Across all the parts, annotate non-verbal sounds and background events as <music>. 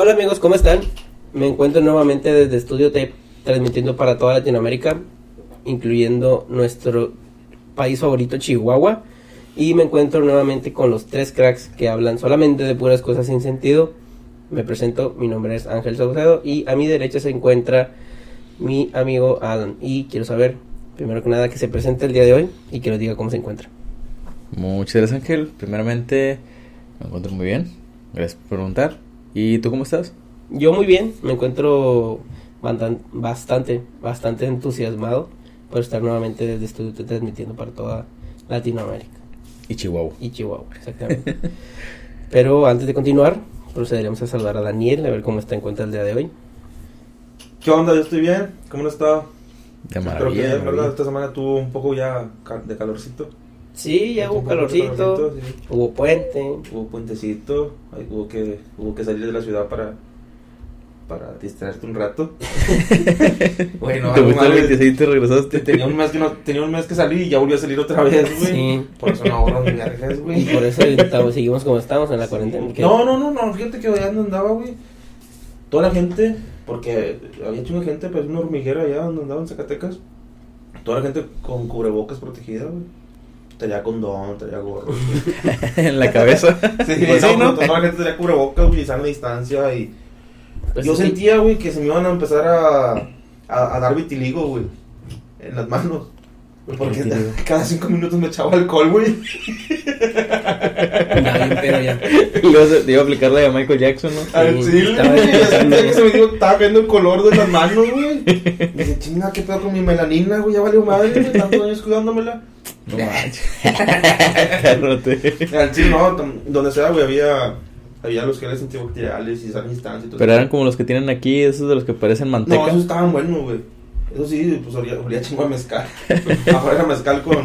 Hola amigos, ¿cómo están? Me encuentro nuevamente desde Estudio Tape, transmitiendo para toda Latinoamérica, incluyendo nuestro país favorito, Chihuahua. Y me encuentro nuevamente con los tres cracks que hablan solamente de puras cosas sin sentido. Me presento, mi nombre es Ángel Saucedo y a mi derecha se encuentra mi amigo Adam. Y quiero saber, primero que nada, que se presente el día de hoy y que nos diga cómo se encuentra. Muchas gracias Ángel. Primeramente, me encuentro muy bien. Gracias por preguntar. ¿Y tú cómo estás? Yo muy bien, me encuentro bastan- bastante, bastante entusiasmado por estar nuevamente desde estudio transmitiendo para toda Latinoamérica Y Chihuahua. y Chihuahua, exactamente. <laughs> Pero antes de continuar, procederemos a saludar a Daniel, a ver cómo está en cuenta el día de hoy. ¿Qué onda? Yo estoy bien. ¿Cómo han estado? De Espero que maravilla. bien, de ¿verdad? maravilla. Esta semana tuvo un poco ya de calorcito. Sí, ya hubo calorcito, sí. hubo puente. Hubo puentecito. ahí Hubo que, hubo que salir de la ciudad para, para distraerte un rato. <laughs> bueno, Te algo fuiste al mal, 26 y te regresaste. Tenía un mes que no, tenía un mes que salí y ya volví a salir otra vez, <laughs> güey. Sí. Por eso no ahorro ni vergas, Y güey. por eso estamos- seguimos como estamos en la cuarentena. que- No, no, no, no, fíjate que allá donde andaba, güey. Toda la gente, porque había chingo de gente, pues una hormiguera allá donde andaba en Zacatecas. Toda la gente con cubrebocas protegida, güey. Traía condón, traía gorro. <laughs> en la cabeza. <laughs> Sí, <laughs> Pues no, sí, ¿no? pero toda la gente traía cubrebocas, sana distancia. Y Pues yo sí. sentía, güey, que se me iban a empezar a, a, a dar vitiligo, güey, en las manos. Porque cada cinco minutos me echaba alcohol, güey. Ya, bien pedo ya. Te iba a aplicar la de Michael Jackson, ¿no? Al Sí, chile, estaba estaba viendo el color de las manos, güey. Dice, chinga, ¿qué pedo con mi melanina, güey? Ya valió madre, güey, tantos años cuidándomela. No. <laughs> Al chile, no, donde sea, güey, había, había los geles antibacteriales y sana distancia y todo Pero eso. eran como los que tienen aquí, esos de los que parecen No, manteca. esos estaban buenos, güey. Eso sí, pues olía, olía chingo a mezcal. <laughs> Afuera era mezcal con,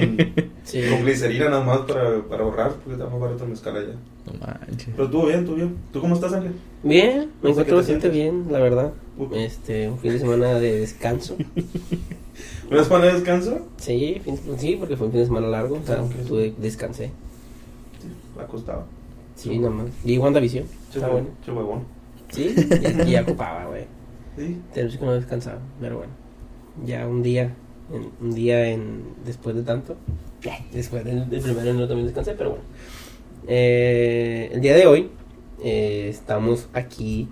Sí. con glicerina nada más para, para ahorrar, porque está más barato el mezcal allá. No manches. Pero estuvo bien, estuvo bien. ¿Tú cómo estás, Ángel? Bien, me No encuentro te bastante bien, la verdad. Este, un fin de semana de descanso. <laughs> ¿Una semana de descanso? Sí, fin- sí, porque fue un fin de semana largo, o sea, Ok. tuve, descansé. Sí, me ha costado. Sí, nada más. Y WandaVision, está bueno. Sí, y, ya ocupaba, güey. Sí. Tenemos que no descansaba, pero bueno. Ya un día, en- un día en después de tanto. Después del, del primero no también descansé, pero bueno. Eh, el día de hoy eh, estamos aquí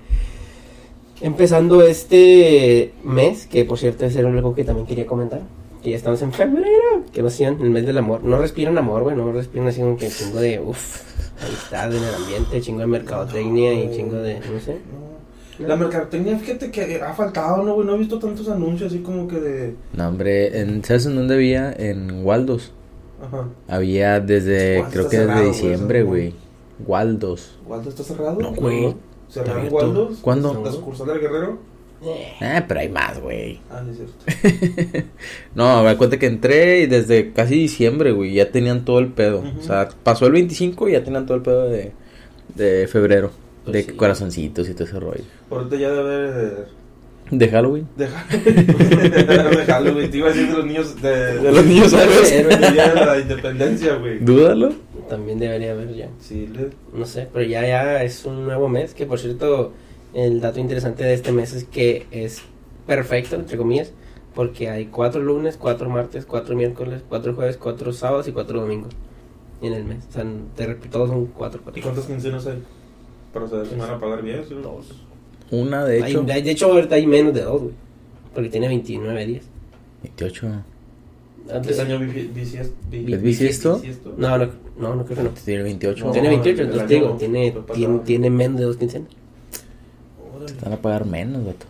empezando este mes, que por cierto es algo que también quería comentar. Que ya estamos en febrero, que no hacían el mes del amor. No respiran amor, güey, no respiran así como que chingo de, uff, amistad en el ambiente, chingo de mercadotecnia y chingo de, no sé. No. La mercadotecnia, fíjate que ha faltado, ¿no, güey? No he visto tantos anuncios así como que de... No, hombre, en, ¿sabes en dónde había? En Waldos. Ajá. Había desde, Waldos creo que desde cerrado, güey, diciembre, güey. Waldos. ¿Waldo está cerrado? No, güey. ¿Cerraron Está Waldos? ¿Cuándo? ¿La sucursal del Guerrero? Eh, Ah, pero hay más, güey. Ah, sí, es cierto. <laughs> No, me cuenta que entré y desde casi diciembre, güey, ya tenían todo el pedo. O sea, pasó el 25 y ya tenían todo el pedo de, de febrero. Pues de sí. corazoncitos y todo ese rollo. Ahorita ya debe haber... De Halloween. De Halloween. <laughs> de Halloween. Te iba a decir de los niños... De, De los niños héroes. <laughs> De la independencia, güey. Dúdalo. También debería haber ya. Sí, le... No sé, pero ya, ya es un nuevo mes. Que por cierto, el dato interesante de este mes es que es perfecto, entre comillas, porque hay cuatro lunes, cuatro martes, cuatro miércoles, cuatro jueves, cuatro sábados y cuatro domingos en el mes. O sea, te repito, todos son cuatro. ¿Y cuatro. cuántas quincenas hay? Para saber si van a pagar bien. ¿sí? Dos. Una, de hecho. hay- de hecho, ahorita hay menos de dos, güey. Porque tiene 29 días. 28. Antes- año bisiesto. No, no, no, no creo que no. Tiene 28. No. tiene 28, el entonces digo, tiene, tiene, tiene menos de dos quincenas. Te van a pagar menos, vato.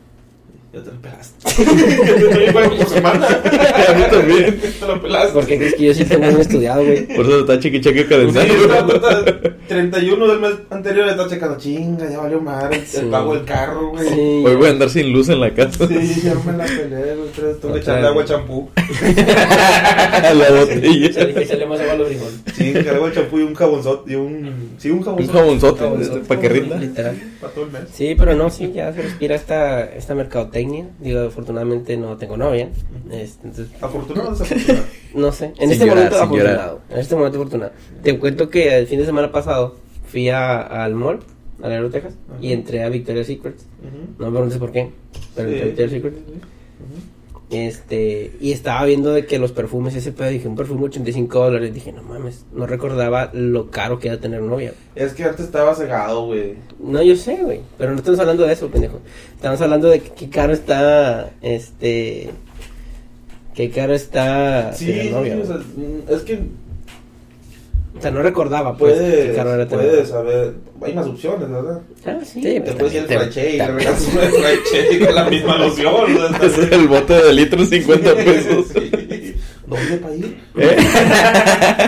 Ya te lo pelaste. Yo pago por semana. A mí también. <laughs> Te lo pelaste. Porque crees que yo sí tengo muy estudiado, güey. Por eso está chiqui cheque Sí, calendario. está- está- 31 <laughs> del mes anterior está checando. Chinga, ya valió madre. El Sí. pago del carro, güey. Sí. Sí. Hoy voy a andar sin luz en la casa. ya me la peleé, güey. pero Tengo que echarle agua champú. <laughs> a la Se botella. dije, echarle más agua a los frijoles. Sí, que agua champú y un jabonzote. Y un. Sí, un Un jabonzote. jabonzote Jabonzote. para que rinda. Literal. Para todo el mes. Sí, pero no, sí, ya se respira esta, esta mercadotecnia. Digo, afortunadamente no tengo novia. Este, entonces, ¿Afortunado o desafortunado? no sé. En Sin este llorar, momento sin llorar. afortunado. En este momento afortunado. Te cuento que el fin de semana pasado fui a- al mall a Laredo, Texas, Ajá. y entré a Victoria's Secret. No me preguntes por qué, pero Sí, entré a Victoria's Secret. Este, y estaba viendo de que los perfumes, ese pedo, dije, un perfume 85 dólares. Dije, no mames, no recordaba lo caro que era tener novia. Es que antes estaba cegado, güey. No, yo sé, güey, pero no estamos hablando de eso, pendejo. Estamos hablando de qué caro está, este, qué caro está Sí, tener novia. sí, o sea, mm, es que O sea, no recordaba, pues, qué puedes, caro era tener puedes saber, hay más opciones, ¿verdad? Ah, sí. Sí, pero- Te puedes ir al te- fraché y le también. regalas un fraché con la misma <laughs> loción. <laughs> Es el bote de litro 50 pesos. Sí. <laughs> ¿Dónde para ir?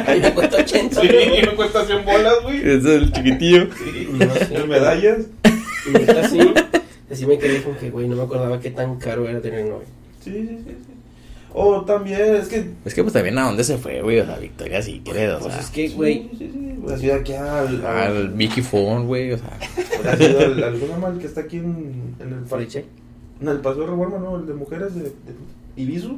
Ay, me cuesta 80. Sí, me cuesta 100 bolas, güey. Es el chiquitillo. Sí. No sé. Medallas. Y neta, así, así me quedé como que, güey, no me acordaba qué tan caro era tener novia. Sí, sí, sí. sí. O también, es que. Es que pues también a dónde se fue, güey. O sea, Victoria Secret, o Pues sea. es que, güey, Sí, sí, sí. Pues, de aquí al. Al Mickey Phone, güey. O sea. pues, así al, al. El que está aquí en, en el. Foriche. En el Paseo de Reforma, ¿no? El de mujeres de. de Ibizu.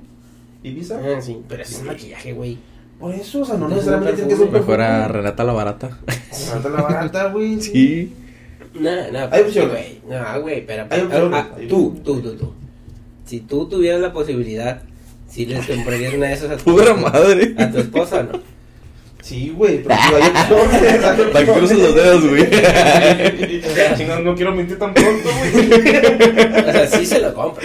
Ibiza. Ah, sí, pero ese es maquillaje, güey. Por eso, o sea, no necesariamente tiene que ser Mejor a. Renata la barata. Renata la barata, güey. <laughs> Sí. No, no, Hay pero sí, opciones. güey. No, güey, pero, Hay ah, tú, tú, tú, tú. Si tú tuvieras la posibilidad, si les comprarías una de esas a tu, Pura madre. a tu esposa, ¿no? Sí, güey, pero sí hay opciones. Para que cruces los dedos, güey. <laughs> Chingado, no quiero mentir tan pronto, güey. O sea, sí se lo compra.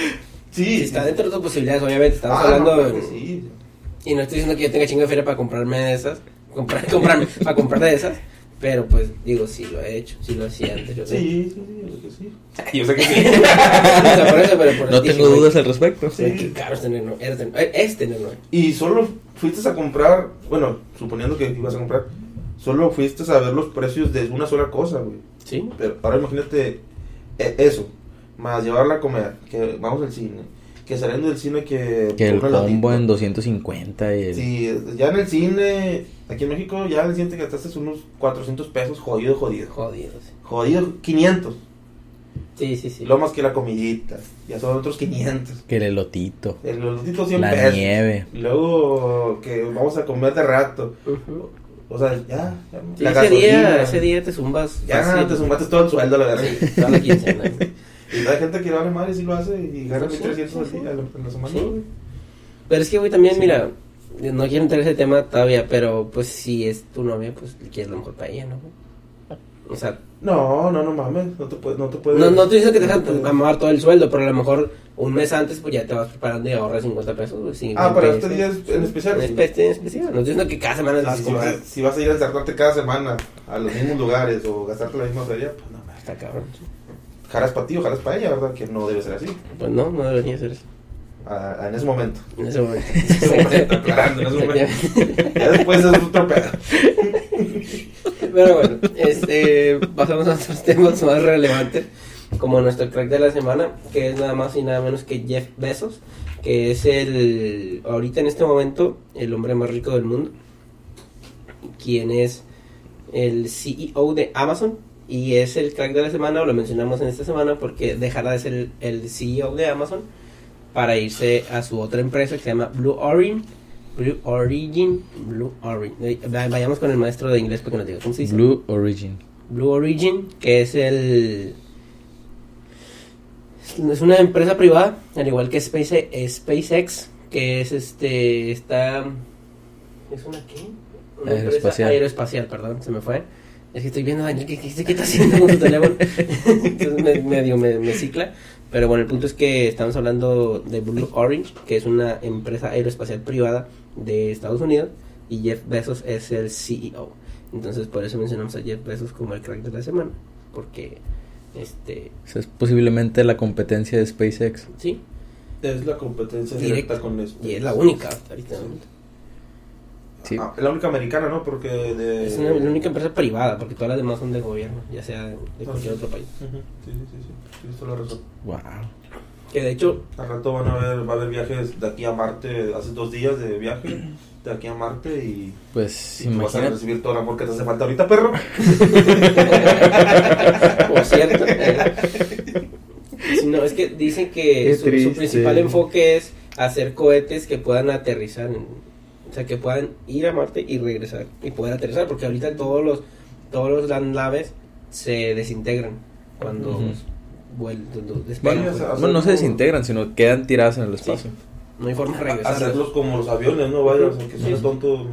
Sí. Si está dentro de tus posibilidades, obviamente, estamos Ah, hablando... no, de- sí. Y no estoy diciendo que yo tenga chingo de feria para comprarme de esas, comprar, <laughs> comprarme, para comprar de esas, pero pues digo, sí lo he hecho, sí lo hacía antes. Yo Sí, sí, sí, yo sé que sí. <laughs> Yo sé que sí. <laughs> o sea, por eso, pero por No tengo dudas al respecto. güey, Qué caro es tener novia, eh, es tener novia. Y solo fuiste a comprar, bueno, suponiendo que ibas a comprar, solo fuiste a ver los precios de una sola cosa, güey. Sí, Pero ahora imagínate eh, eso, más llevarla a comer, que vamos al cine, que saliendo del cine que... Que el combo en 250 y el... Sí, ya en el cine, aquí en México, ya en el cine te gastaste unos 400 pesos, jodido, jodido. jodido. sí. Jodido, 500. Sí, sí, sí. Lo más que la comidita, ya son otros 500. Que el elotito. El lotito 100 La pesos. nieve. Y luego que vamos a comer de rato. O sea, ya. ya Sí, la ese, gasolina. día, ese día te zumbas. Ya fácil. te sumaste todo el sueldo, la verdad. Sí, toda la quincena. <laughs> Y hay gente que vale madre si lo hace y gana Sí, 1300 al sí, día a la, semana. Sí. güey. Pero es que, güey, también, Sí. mira, no quiero entrar en ese tema todavía, pero pues si es tu novia, pues quieres lo mejor para ella, ¿no? O sea, No, no, no mames. No te puedes. No, te puedes, no, no te dice que te no dejan puedes. amar todo el sueldo, pero a lo mejor un mes antes, pues ya te vas preparando y ahorras 50 pesos. güey, sin Ah, pero pesos. este día es en especial. En sí. espe- en especial. No estoy diciendo que cada semana vas Si, a si vas, si vas a ir a ensartarte cada semana a los mismos lugares o gastarte la misma feria, pues no, mames. Está cabrón. Jaras para ti o jaras para ella, ¿verdad? Que no debe ser así. Pues no, no debería ser eso. A- a- en ese momento. En ese momento. <laughs> En ese momento, aclarando, en ese <laughs> momento. Ya después es otro pedo. <laughs> Pero bueno, este, pasamos a otros temas más relevantes, como nuestro crack de la semana, que es nada más y nada menos que Jeff Bezos, que es el, ahorita en este momento, el hombre más rico del mundo, quien es el CEO de Amazon, y es el crack de la semana, o lo mencionamos en esta semana, porque dejará de ser el, el CEO de Amazon para irse a su otra empresa que se llama Blue Origin. Blue Origin, Blue Origin. Eh, Vayamos con el maestro de inglés para que nos diga cómo se dice. Blue Origin. Blue Origin, que es el es una empresa privada, al igual que Space, SpaceX, que es este está es una qué? Una empresa Aeroespacial. aeroespacial, perdón, se me fue. Es que estoy viendo a Daniel que, que, que está haciendo con su teléfono. <laughs> Entonces me, medio me, me cicla. Pero bueno, el punto es que estamos hablando de Blue Orange, que es una empresa aeroespacial privada de Estados Unidos. Y Jeff Bezos es el CEO. Entonces por eso mencionamos a Jeff Bezos como el crack de la semana. Porque, este, es posiblemente la competencia de SpaceX. sí, Es la competencia Directa. directa con esto. y es la única hasta ahorita. Sí. Ah, es la única americana, ¿no? Porque de. Es una- la única empresa privada, porque todas las demás son de gobierno, ya sea de cualquier otro país. Ujú, Sí, sí, sí, sí. Tienes toda la razón. Wow. Que de hecho, Al rato van a ver, va a haber viajes de aquí a Marte, hace dos días de viaje, de aquí a Marte y, Pues y tú vas a imagínate. recibir todo el amor que te hace falta ahorita, perro. <laughs> por cierto, sí, no, es que dicen que su, su principal enfoque es hacer cohetes que puedan aterrizar, en- o sea, que puedan ir a Marte y regresar y poder aterrizar, porque ahorita todos los todos los las naves se desintegran cuando vuel- despegan. Vaya, pues. Bueno, no se desintegran, sino quedan tiradas en el Sí. espacio. No hay forma de regresar. hacerlos como los aviones, ¿no? Vaya, o sea, que Sí, suena sí. tonto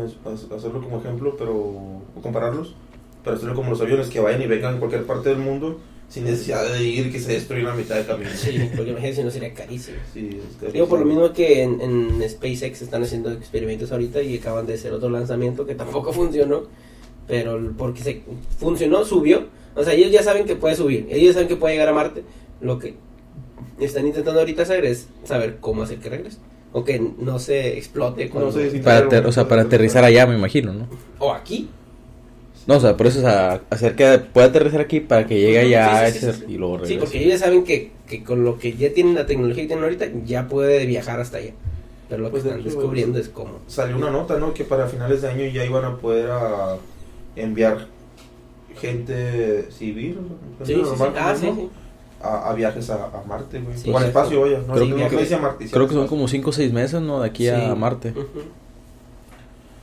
hacerlo como ejemplo, pero o compararlos, pero hacerlo como los aviones que vayan y vengan en cualquier parte del mundo sin necesidad de ir que se destruyan a mitad de camino. Sí, porque imagínate si no sería carísimo. Sí, es Digo, por lo mismo que en, en SpaceX están haciendo experimentos ahorita y acaban de hacer otro lanzamiento que tampoco <laughs> funcionó, pero porque se funcionó, subió. O sea, ellos ya saben que puede subir, ellos saben que puede llegar a Marte. Lo que están intentando ahorita hacer es saber cómo hacer que regrese. O que no se explote cuando... No se. Para o sea, para aterrizar allá, me imagino, ¿no? O aquí. No, o sea, por eso, o sea, hacer que pueda aterrizar aquí para que llegue allá Sí, sí, sí, ese- sí, sí. y luego Sí, regrese. porque ellos ya saben que, que con lo que ya tienen, la tecnología que tienen ahorita, ya puede viajar hasta allá. Pero lo Pues, que están hecho, descubriendo es cómo. Salió una nota, ¿no? Que para finales de año ya iban a poder a enviar gente civil, gente Sí, sí, sí. normal, Ah, ¿no? sí, sí. A, a viajes a, a Marte, güey. Sí, o al sí. espacio, vaya. No, Creo no, que- no dice a Marte. Creo que son como 5 o 6 meses, ¿no? De aquí Sí. a Marte,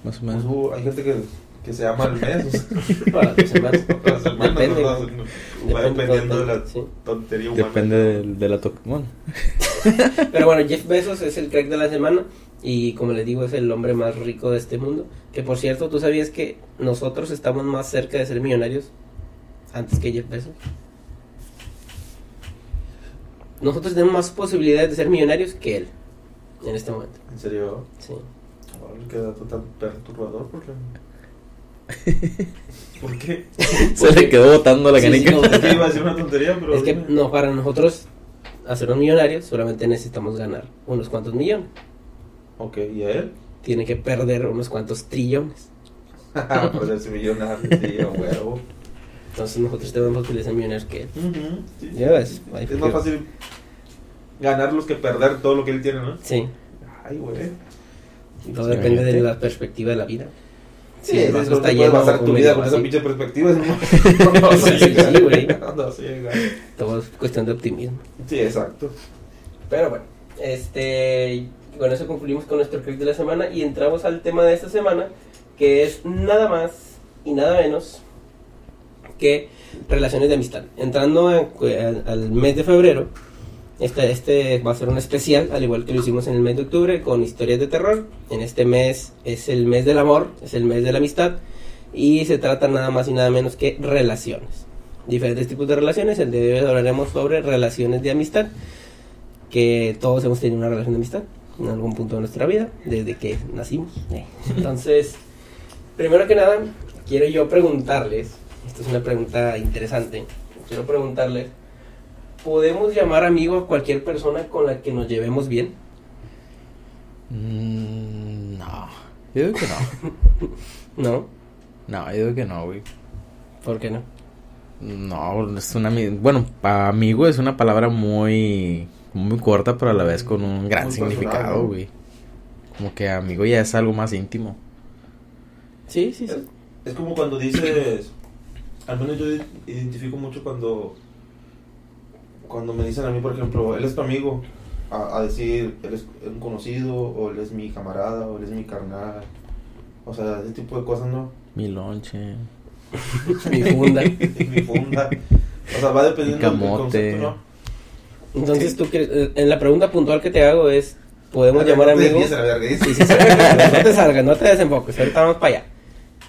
más o Pues, menos. uh, hay gente que, que se llama el mes. <laughs> Para semanas. Para las semanas, Depende. no, no, no. Va dependiendo de la sí. tontería humana. Depende de, la... to- Bueno, <laughs> Pero bueno, Jeff Bezos es el crack de la semana y como les digo es el hombre más rico de este mundo. Que por cierto, ¿tú sabías que nosotros estamos más cerca de ser millonarios antes que Jeff Bezos? Nosotros tenemos más posibilidades de ser millonarios que él en este momento. ¿En serio? Sí. Qué dato tan perturbador. ¿Por qué? <laughs> ¿Por qué? se le quedó botando la Sí, sí, canica. no, Es que iba a decir una <laughs> tontería, pero. Es que dime. no, para nosotros hacernos millonarios solamente necesitamos ganar unos cuantos millones. Ok, ¿y a él? Tiene que perder unos cuantos trillones. <laughs> pues millonario, a huevo. Entonces nosotros tenemos de ser millonarios que él. Sí. Ya ves, Es más que- fácil ganarlos que perder todo lo que él tiene, ¿no? Sí, Ay, güey. todo depende de la perspectiva de la vida. Sí, el es no está lleno o tu vida con esa pinche perspectiva. No, <laughs> <laughs> Sí, sí, güey. <laughs> No, sí. Todo es cuestión de optimismo. Sí, exacto. Pero bueno, este, con eso concluimos con nuestro clip de la semana y entramos al tema de esta semana, que es nada más y nada menos que relaciones de amistad. Entrando a- a- al mes de febrero, este, este va a ser un especial, al igual que lo hicimos en el mes de octubre, con historias de terror. En este mes es el mes del amor, es el mes de la amistad, y se trata nada más y nada menos que relaciones. Diferentes tipos de relaciones, el día de hoy hablaremos sobre relaciones de amistad, que todos hemos tenido una relación de amistad en algún punto de nuestra vida, desde que nacimos. Entonces, primero que nada, quiero yo preguntarles, esta es una pregunta interesante, quiero preguntarles, ¿podemos llamar amigo a cualquier persona con la que nos llevemos bien? Mm, no, yo digo que no. <laughs> No, No, yo digo que no, güey. ¿por qué no? No, es una... Bueno, amigo es una palabra muy... Muy corta, pero a la vez con un gran Muy significado, güey. Como que amigo ya es algo más íntimo. Sí, sí, sí. Es, es como cuando dices, al menos yo identifico mucho cuando, cuando me dicen a mí, por ejemplo, él es tu amigo, a, a decir, él es un conocido, o él es mi camarada, o él es mi carnal. O sea, ese tipo de cosas, ¿no? Mi lonche. <laughs> Mi funda. <laughs> mi funda. O sea, va dependiendo del camote. concepto, ¿no? Entonces, tú quieres, eh, en la pregunta puntual que te hago es, ¿podemos A ver, llamar no te amigos? No te salgas, no te desenfoques, ahorita vamos para allá.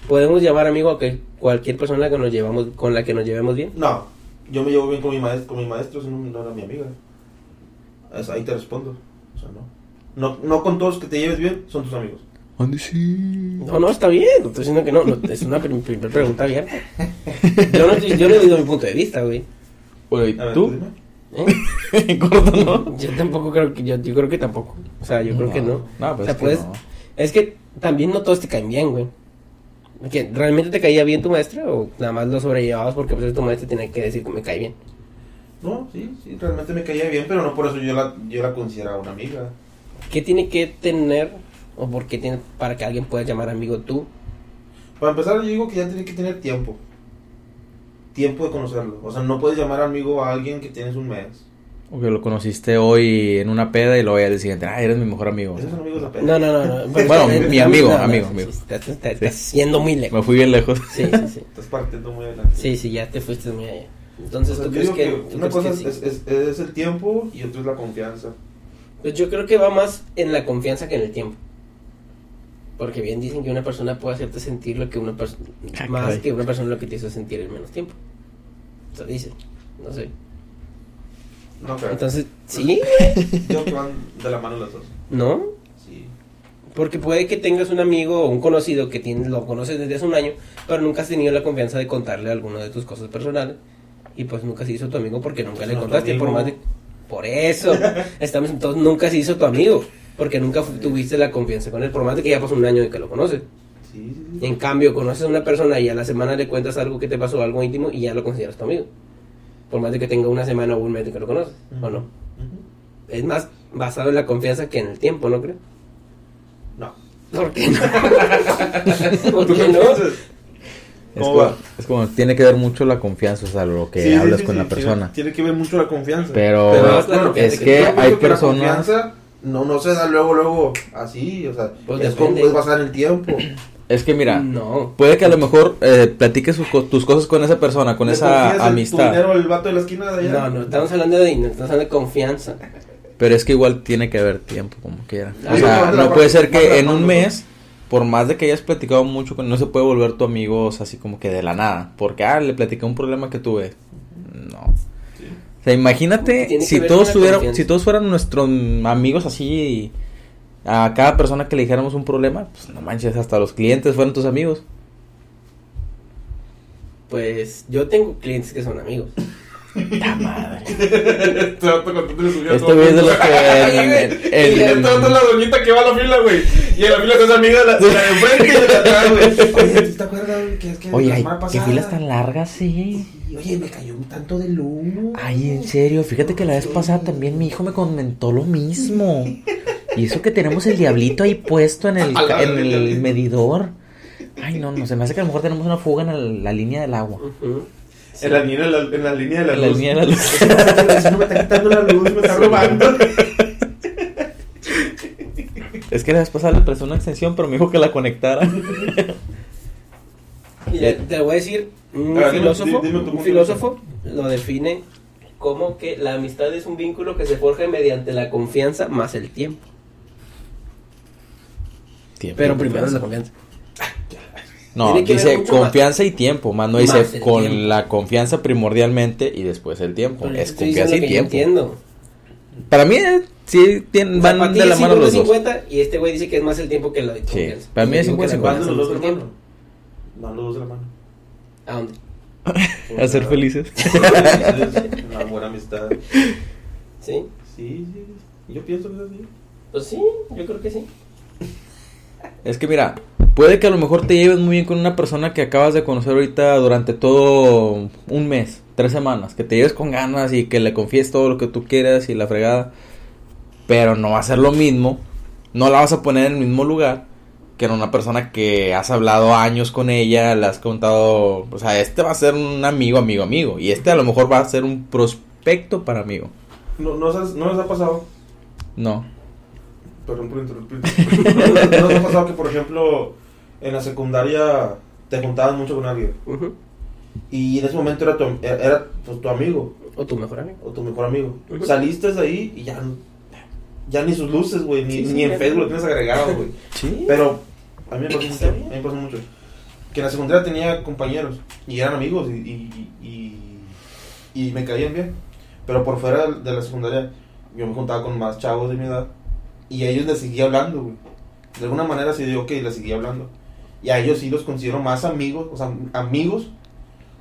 ¿Podemos llamar amigo a que cualquier persona que nos llevamos, con la que nos llevemos bien? No, yo me llevo bien con mi maestro, con mi maestro, si no, no era mi amiga. Es- ahí te respondo. O sea, no. No, no con todos que te lleves bien son tus amigos. ¿Dónde sí? No, no, está bien, no estoy diciendo que no, no, es una prim- primera pregunta abierta. Yo no, le digo mi punto de vista, güey. A ver, ¿tú? ¿Eh? <laughs> Corto, ¿no? Yo tampoco creo que, yo, yo creo que tampoco. O sea, yo creo que no. No, pues O sea, es que puedes- no. Es que también no todos te caen bien, güey. ¿Que ¿Realmente te caía bien tu maestra o nada más lo sobrellevabas porque pues tu maestra tiene que decir que me cae bien? No, sí, sí, realmente me caía bien, pero no por eso yo la, yo la consideraba una amiga. ¿Qué tiene que tener o por qué tiene para que alguien pueda llamar amigo tú? Para empezar, yo digo que ya tiene que tener tiempo. Tiempo de conocerlo. O sea, no puedes llamar amigo a alguien que tienes un mes. O que lo conociste hoy en una peda y luego ya al siguiente, ah, eres mi mejor amigo. Esos son amigos de pena. No, no, no. no. Bueno, mi amigo, no, amigo, sí, amigo. sí, Estás, estás- estás yendo muy lejos. Me fui bien lejos. Sí, sí, sí. Estás partiendo muy adelante. Sí, sí, ya te fuiste muy allá. Entonces, O sea, ¿tú crees que, que tú una crees cosa que es, sí? es- es- es el tiempo y otra es la confianza. Pues yo creo que va más en la confianza que en el tiempo. Porque bien dicen que una persona puede hacerte sentir lo que una persona... Ah, más que una persona lo que te hizo sentir en menos tiempo. Eso dicen. No sé. No, creo. Entonces, ¿sí? Yo creo que van de la mano las dos. ¿No? Sí. Porque puede que tengas un amigo o un conocido que tienes, lo conoces desde hace un año, pero nunca has tenido la confianza de contarle alguna de tus cosas personales. Y pues nunca se hizo tu amigo porque nunca le No, contaste. Por más de... Por eso. <laughs> Estamos entonces nunca se hizo tu amigo. Porque nunca fu- tuviste la confianza con él. Por más de que ya pasó un año de que lo conoces. Sí, sí, sí. En cambio, conoces a una persona y a la semana le cuentas algo que te pasó, algo íntimo, y ya lo consideras tu amigo. Por más de que tenga una semana o un mes de que lo conoces. ¿O no? Ujú. Es más basado en la confianza que en el tiempo, ¿no creo? No. ¿Por qué no? <laughs> ¿Por ¿Tú qué no? Es ¿Cómo como, es como, tiene que ver mucho la confianza, o sea, lo que Sí, hablas sí, con sí, la persona. Tiene, tiene que ver mucho la confianza. Pero, la bueno, confianza es que que hay que la personas... confianza no, no se da luego, luego así, o sea, Pues es como pasar el tiempo. <clears throat> Es que mira, No. puede que a lo mejor eh, platiques tus cosas con esa persona, con ¿Le esa el- amistad. dinero al vato de la esquina de allá? No, no, estamos hablando de dinero, estamos hablando de confianza. Pero es que igual tiene que haber tiempo, como quiera. O sea, no puede ser que en un mes, por más de que hayas platicado mucho, con no se puede volver tu amigo o sea, así como que de la nada. Porque, ah, le platicé un problema que tuve. No. Sí. O sea, imagínate si todos, tuvieran, si todos fueran nuestros amigos así y a cada persona que le dijéramos un problema, pues no manches, hasta los clientes fueran tus amigos. Pues yo tengo clientes que son amigos. ¡La madre! <laughs> Este vato Este güey el es de los que... <laughs> esta otra es la doñita que va a la fila, güey. Y en la fila es amiga de la, de de enfrente y de la de atrás, güey. Oye, ¿tú te acuerdas? Que es que Oye, ay, qué filas tan largas, sí. Sí, Oye, me cayó un tanto del humo. Ay, en serio, fíjate que la vez pasada también mi hijo me comentó lo mismo. <laughs> Y eso que tenemos el diablito ahí puesto en el, en el medidor. Ay, no, no, se me hace que a lo mejor tenemos una fuga en el- la línea del agua. En la línea de la, en la línea de la En la luz. línea de la luz. Me está quitando la luz, me está robando. Es que la vez pasada le presté una extensión, pero me dijo que la conectara. Mira, te voy a decir, un A ver, dime- filósofo, dime un filósofo lo define como que la amistad es un vínculo que se forja mediante la confianza más el tiempo. Tiempo. Pero primero es la confianza. No, dice más. confianza y tiempo, más no dice con tiempo. la confianza primordialmente y después el tiempo. Pero es confianza y tiempo. entiendo. Para mí eh, sí tienen, O sea, van de la mano los dos. 50-50 y este güey dice que es más el tiempo que la confianza. para mí es Yo digo que la 50-50. Van confianza los más dos de el la tiempo. mano. Van los dos de la mano. ¿A dónde? <laughs> A ser felices. Una buena amistad. ¿Sí? Sí, sí. Yo pienso que es así. Pues sí, yo creo que sí. Es que mira, puede que a lo mejor te lleves muy bien con una persona que acabas de conocer ahorita durante todo un mes, tres semanas, que te lleves con ganas y que le confíes todo lo que tú quieras y la fregada, pero no va a ser lo mismo, no la vas a poner en el mismo lugar que en una persona que has hablado años con ella, le has contado, o sea, este va a ser un amigo, amigo, amigo, y este a lo mejor va a ser un prospecto para amigo. No, no, no les ha pasado. No. Perdón por interrumpir. <laughs> ¿No, les- no les ha pasado que, por ejemplo, en la secundaria te juntabas mucho con alguien? Ujú. Y en ese momento era tu, era, pues, tu amigo O tu mejor amigo. o tu mejor amigo. Ujú. Saliste de ahí y ya, ya ni sus luces, güey, ni, Sí, sí, ni en Facebook lo tienes agregado, güey. <laughs> Sí. Pero a mí me pasó mucho, a mí me pasó mucho. Que en la secundaria tenía compañeros y eran amigos y, y, y, y me caían bien. Pero por fuera de la secundaria yo me juntaba con más chavos de mi edad y a ellos les seguía hablando, güey. De alguna manera sí digo que les seguía hablando. Y a ellos sí los considero más amigos, o sea, amigos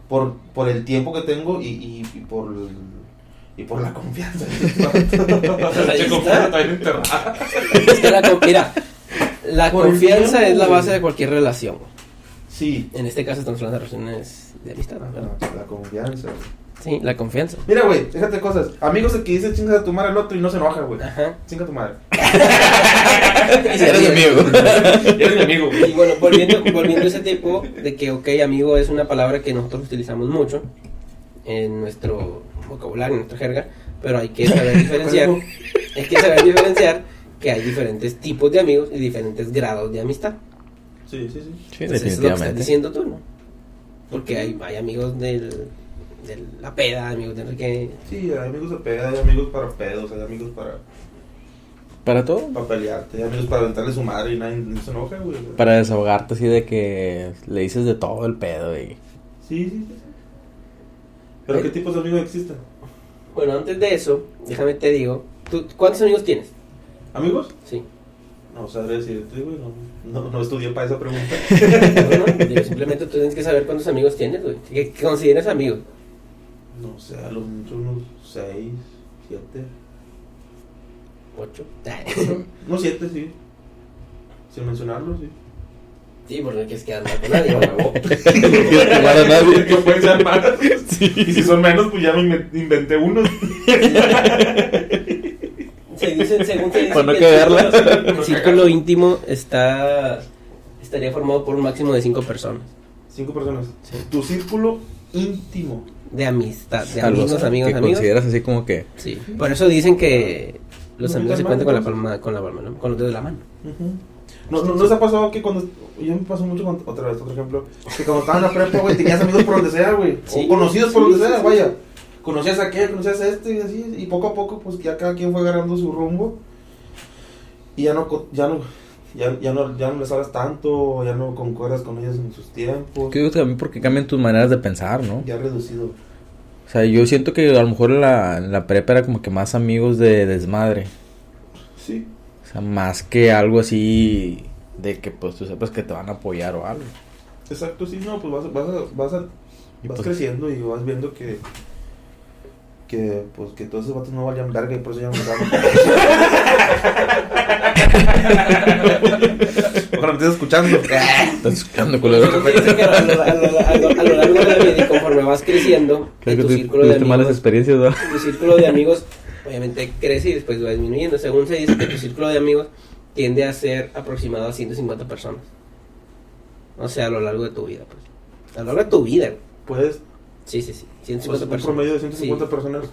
por, por el tiempo que tengo y, y, y por el- y por la confianza. <laughs> <laughs> También. Es que la, mira, la Por confianza tiempo, es la güey. base de cualquier relación. Sí, En este caso estamos hablando de relaciones de amistad. la confianza. Sí, la confianza. Mira, güey, déjate cosas. Amigos de que dice chingas a tu madre el otro y no se enoja, güey. Ajá. Chinga a tu madre. <laughs> Eres mi amigo. <laughs> Eres mi amigo, Y bueno, volviendo, volviendo a ese tipo de que, ok, amigo es una palabra que nosotros utilizamos mucho en nuestro vocabulario, en nuestra jerga, pero hay que saber diferenciar. <laughs> hay que saber diferenciar que hay diferentes tipos de amigos y diferentes grados de amistad. Sí, sí, sí. Sí, Entonces, eso es lo que estás diciendo tú, ¿no? Porque hay, hay amigos del, de la peda, amigos de qué. Sí, hay amigos de peda, hay amigos para pedos, hay amigos para, Para todo. para pelearte, hay amigos para aventarle su madre y nadie, nadie se enoja, güey. Para desahogarte así de que le dices de todo el pedo y... Sí, sí, sí. sí. ¿Pero qué tipos de amigos existen? Bueno, antes de eso, déjame te digo, ¿tú, ¿cuántos amigos tienes? ¿Amigos? Sí. No sabré decirte, güey. No, no, no estudié para esa pregunta. <laughs> No, no, digo, simplemente tú tienes que saber cuántos amigos tienes, güey. ¿Qué, qué consideras amigos? No sé, a lo mucho unos 6, 7. ¿Ocho? <laughs> No, 7, sí. Sin mencionarlo, sí. Sí, porque no quieres quedar mal con nadie, huevo. <laughs> <laughs> quemar a nadie. No pueden ser más. Y si son menos, pues ya me inven- inventé unos. Se dice, según se dice Para no que el círculo, el círculo íntimo está estaría formado por un máximo de cinco personas. Cinco personas. Sí. Tu círculo íntimo. De amistad, de amigos, amigos, que amigos. consideras así como que... Sí. Por eso dicen que los No amigos se tan cuentan con la palma, con la palma, ¿no? Con los dedos de la mano. No, no, ¿no se ha pasado que cuando. Yo me pasó mucho con. Otra vez, otro ejemplo. Que cuando estaba en la prepa, güey, tenías amigos por donde sea, güey. Sí, o conocidos por sí, donde sí, sea, sí. vaya. Conocías a aquel, conocías a este y así. Y poco a poco, pues ya cada quien fue agarrando su rumbo. Y ya no. co- Ya no ya, ya no, ya no les hablas tanto, ya no concuerdas con ellos en sus tiempos. Que digo también porque cambian tus maneras de pensar, ¿no? Ya reducido. O sea, yo siento que a lo mejor en la, en la prepa era como que más amigos de desmadre. Sí. O sea, más que algo así de que pues tú sepas que te van a apoyar o algo. Exacto, sí, no, pues vas, vas, a- vas, a- Y vas pues- creciendo y vas viendo que. Que, pues, que todos esos vatos no valían verga y por eso ya no me <laughs> Ojalá me estés escuchando. Estás escuchando, culero. A lo, vas creciendo, Creo tu círculo de malas amigos, experiencias, ¿no? tu círculo de amigos obviamente crece y después va disminuyendo. Según se dice que tu círculo de amigos tiende a ser aproximado a 150 personas. O sea, a lo largo de tu vida, pues. A lo largo de tu vida. Puedes, Sí, sí, sí. pues, 150 un personas. promedio de 150 Sí. personas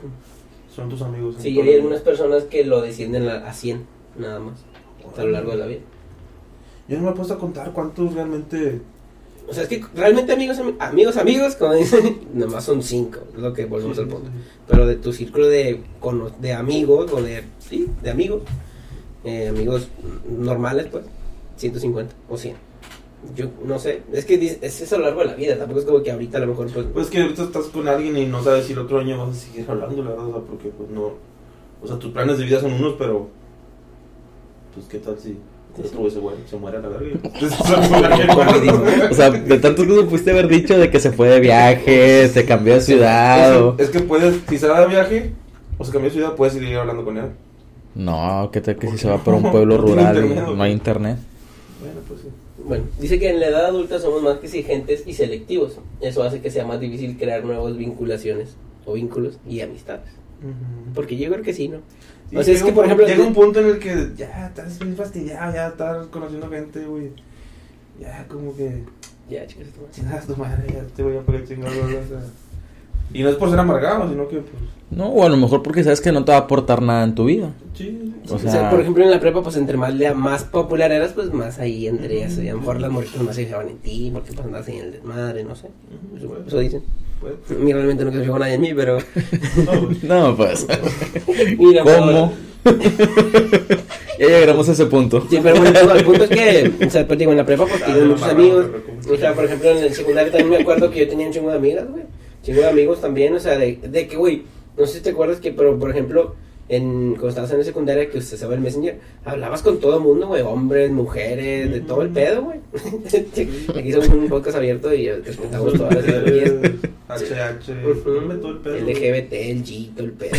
son tus amigos. Sí, y hay algunas personas que lo descienden a a 100, nada más. A lo largo de la vida. Yo no me he puesto a contar cuántos realmente. O sea, es que realmente amigos, ami- amigos, amigos, como dicen, <laughs> nada más son 5, es lo que volvemos Sí, al punto. sí. Pero de tu círculo de, de amigos, o de, sí, de amigos, eh, amigos normales, pues, 150 o 100. Yo no sé, es que es eso a lo largo de la vida, tampoco es como que ahorita a lo mejor, pues, Pues que ahorita estás con alguien y no sabes si el otro año vas a seguir hablando, la verdad, o sea, porque pues no. O sea, tus planes de vida son unos, pero. Pues qué tal si. El otro güey se muere, se muere a la verga. <laughs> digo, O sea, de tantas cosas pudiste haber dicho de que se fue de viaje, se cambió de ciudad o... Es, que puedes, si se va de viaje o se cambia de ciudad, puedes seguir hablando con él. No, ¿qué tal que si se va por un pueblo <laughs> No rural y internet, ¿o no hay internet? Bueno, pues sí. Bueno, dice que en la edad adulta somos más exigentes y selectivos. Eso hace que sea más difícil crear nuevas vinculaciones o vínculos y amistades. Porque yo creo que sí, ¿no? Sí, o sea, es llega que, un por ejemplo, Llega un punto en el que ya estás bien fastidiado, ya estás conociendo gente, güey. Ya, como que. Ya, chicas, esto más. Chingas tu madre, ya te voy a poner chingado, o sea. Y no es por ser amargado, sino que, pues. No, o a lo mejor porque sabes que no te va a aportar nada en tu vida. Sí, O O sea, sea- por ejemplo, en la prepa, pues entre más, lea- más popular eras, pues más ahí entre eso. Y a lo mejor las morritas más se fijaban en ti, porque pues andabas en el desmadre, no sé. Eso, eso dicen. pues. A mí realmente no se fijó nadie en mí, pero. <laughs> No, pues. <laughs> Mira, ¿Cómo? <laughs> ya llegaremos a ese punto. Sí, pero bueno, no, el punto es que, o sea, pues digo, en la prepa pues Ah, tienes no, muchos amigos. O sea, por ejemplo, en el secundario también me acuerdo que yo tenía un chingo de amigas, güey. Chingo de amigos también, o sea, de, de que, güey, no sé si te acuerdas que, pero por ejemplo, en, cuando estabas en la secundaria, que usted sabe el Messenger, hablabas con todo el mundo, güey, hombres, mujeres, de todo el pedo, güey. <laughs> Aquí somos un podcast abierto y respetamos todas las ideologías. HH, todo el pedo. LGBT, el G, todo el pedo.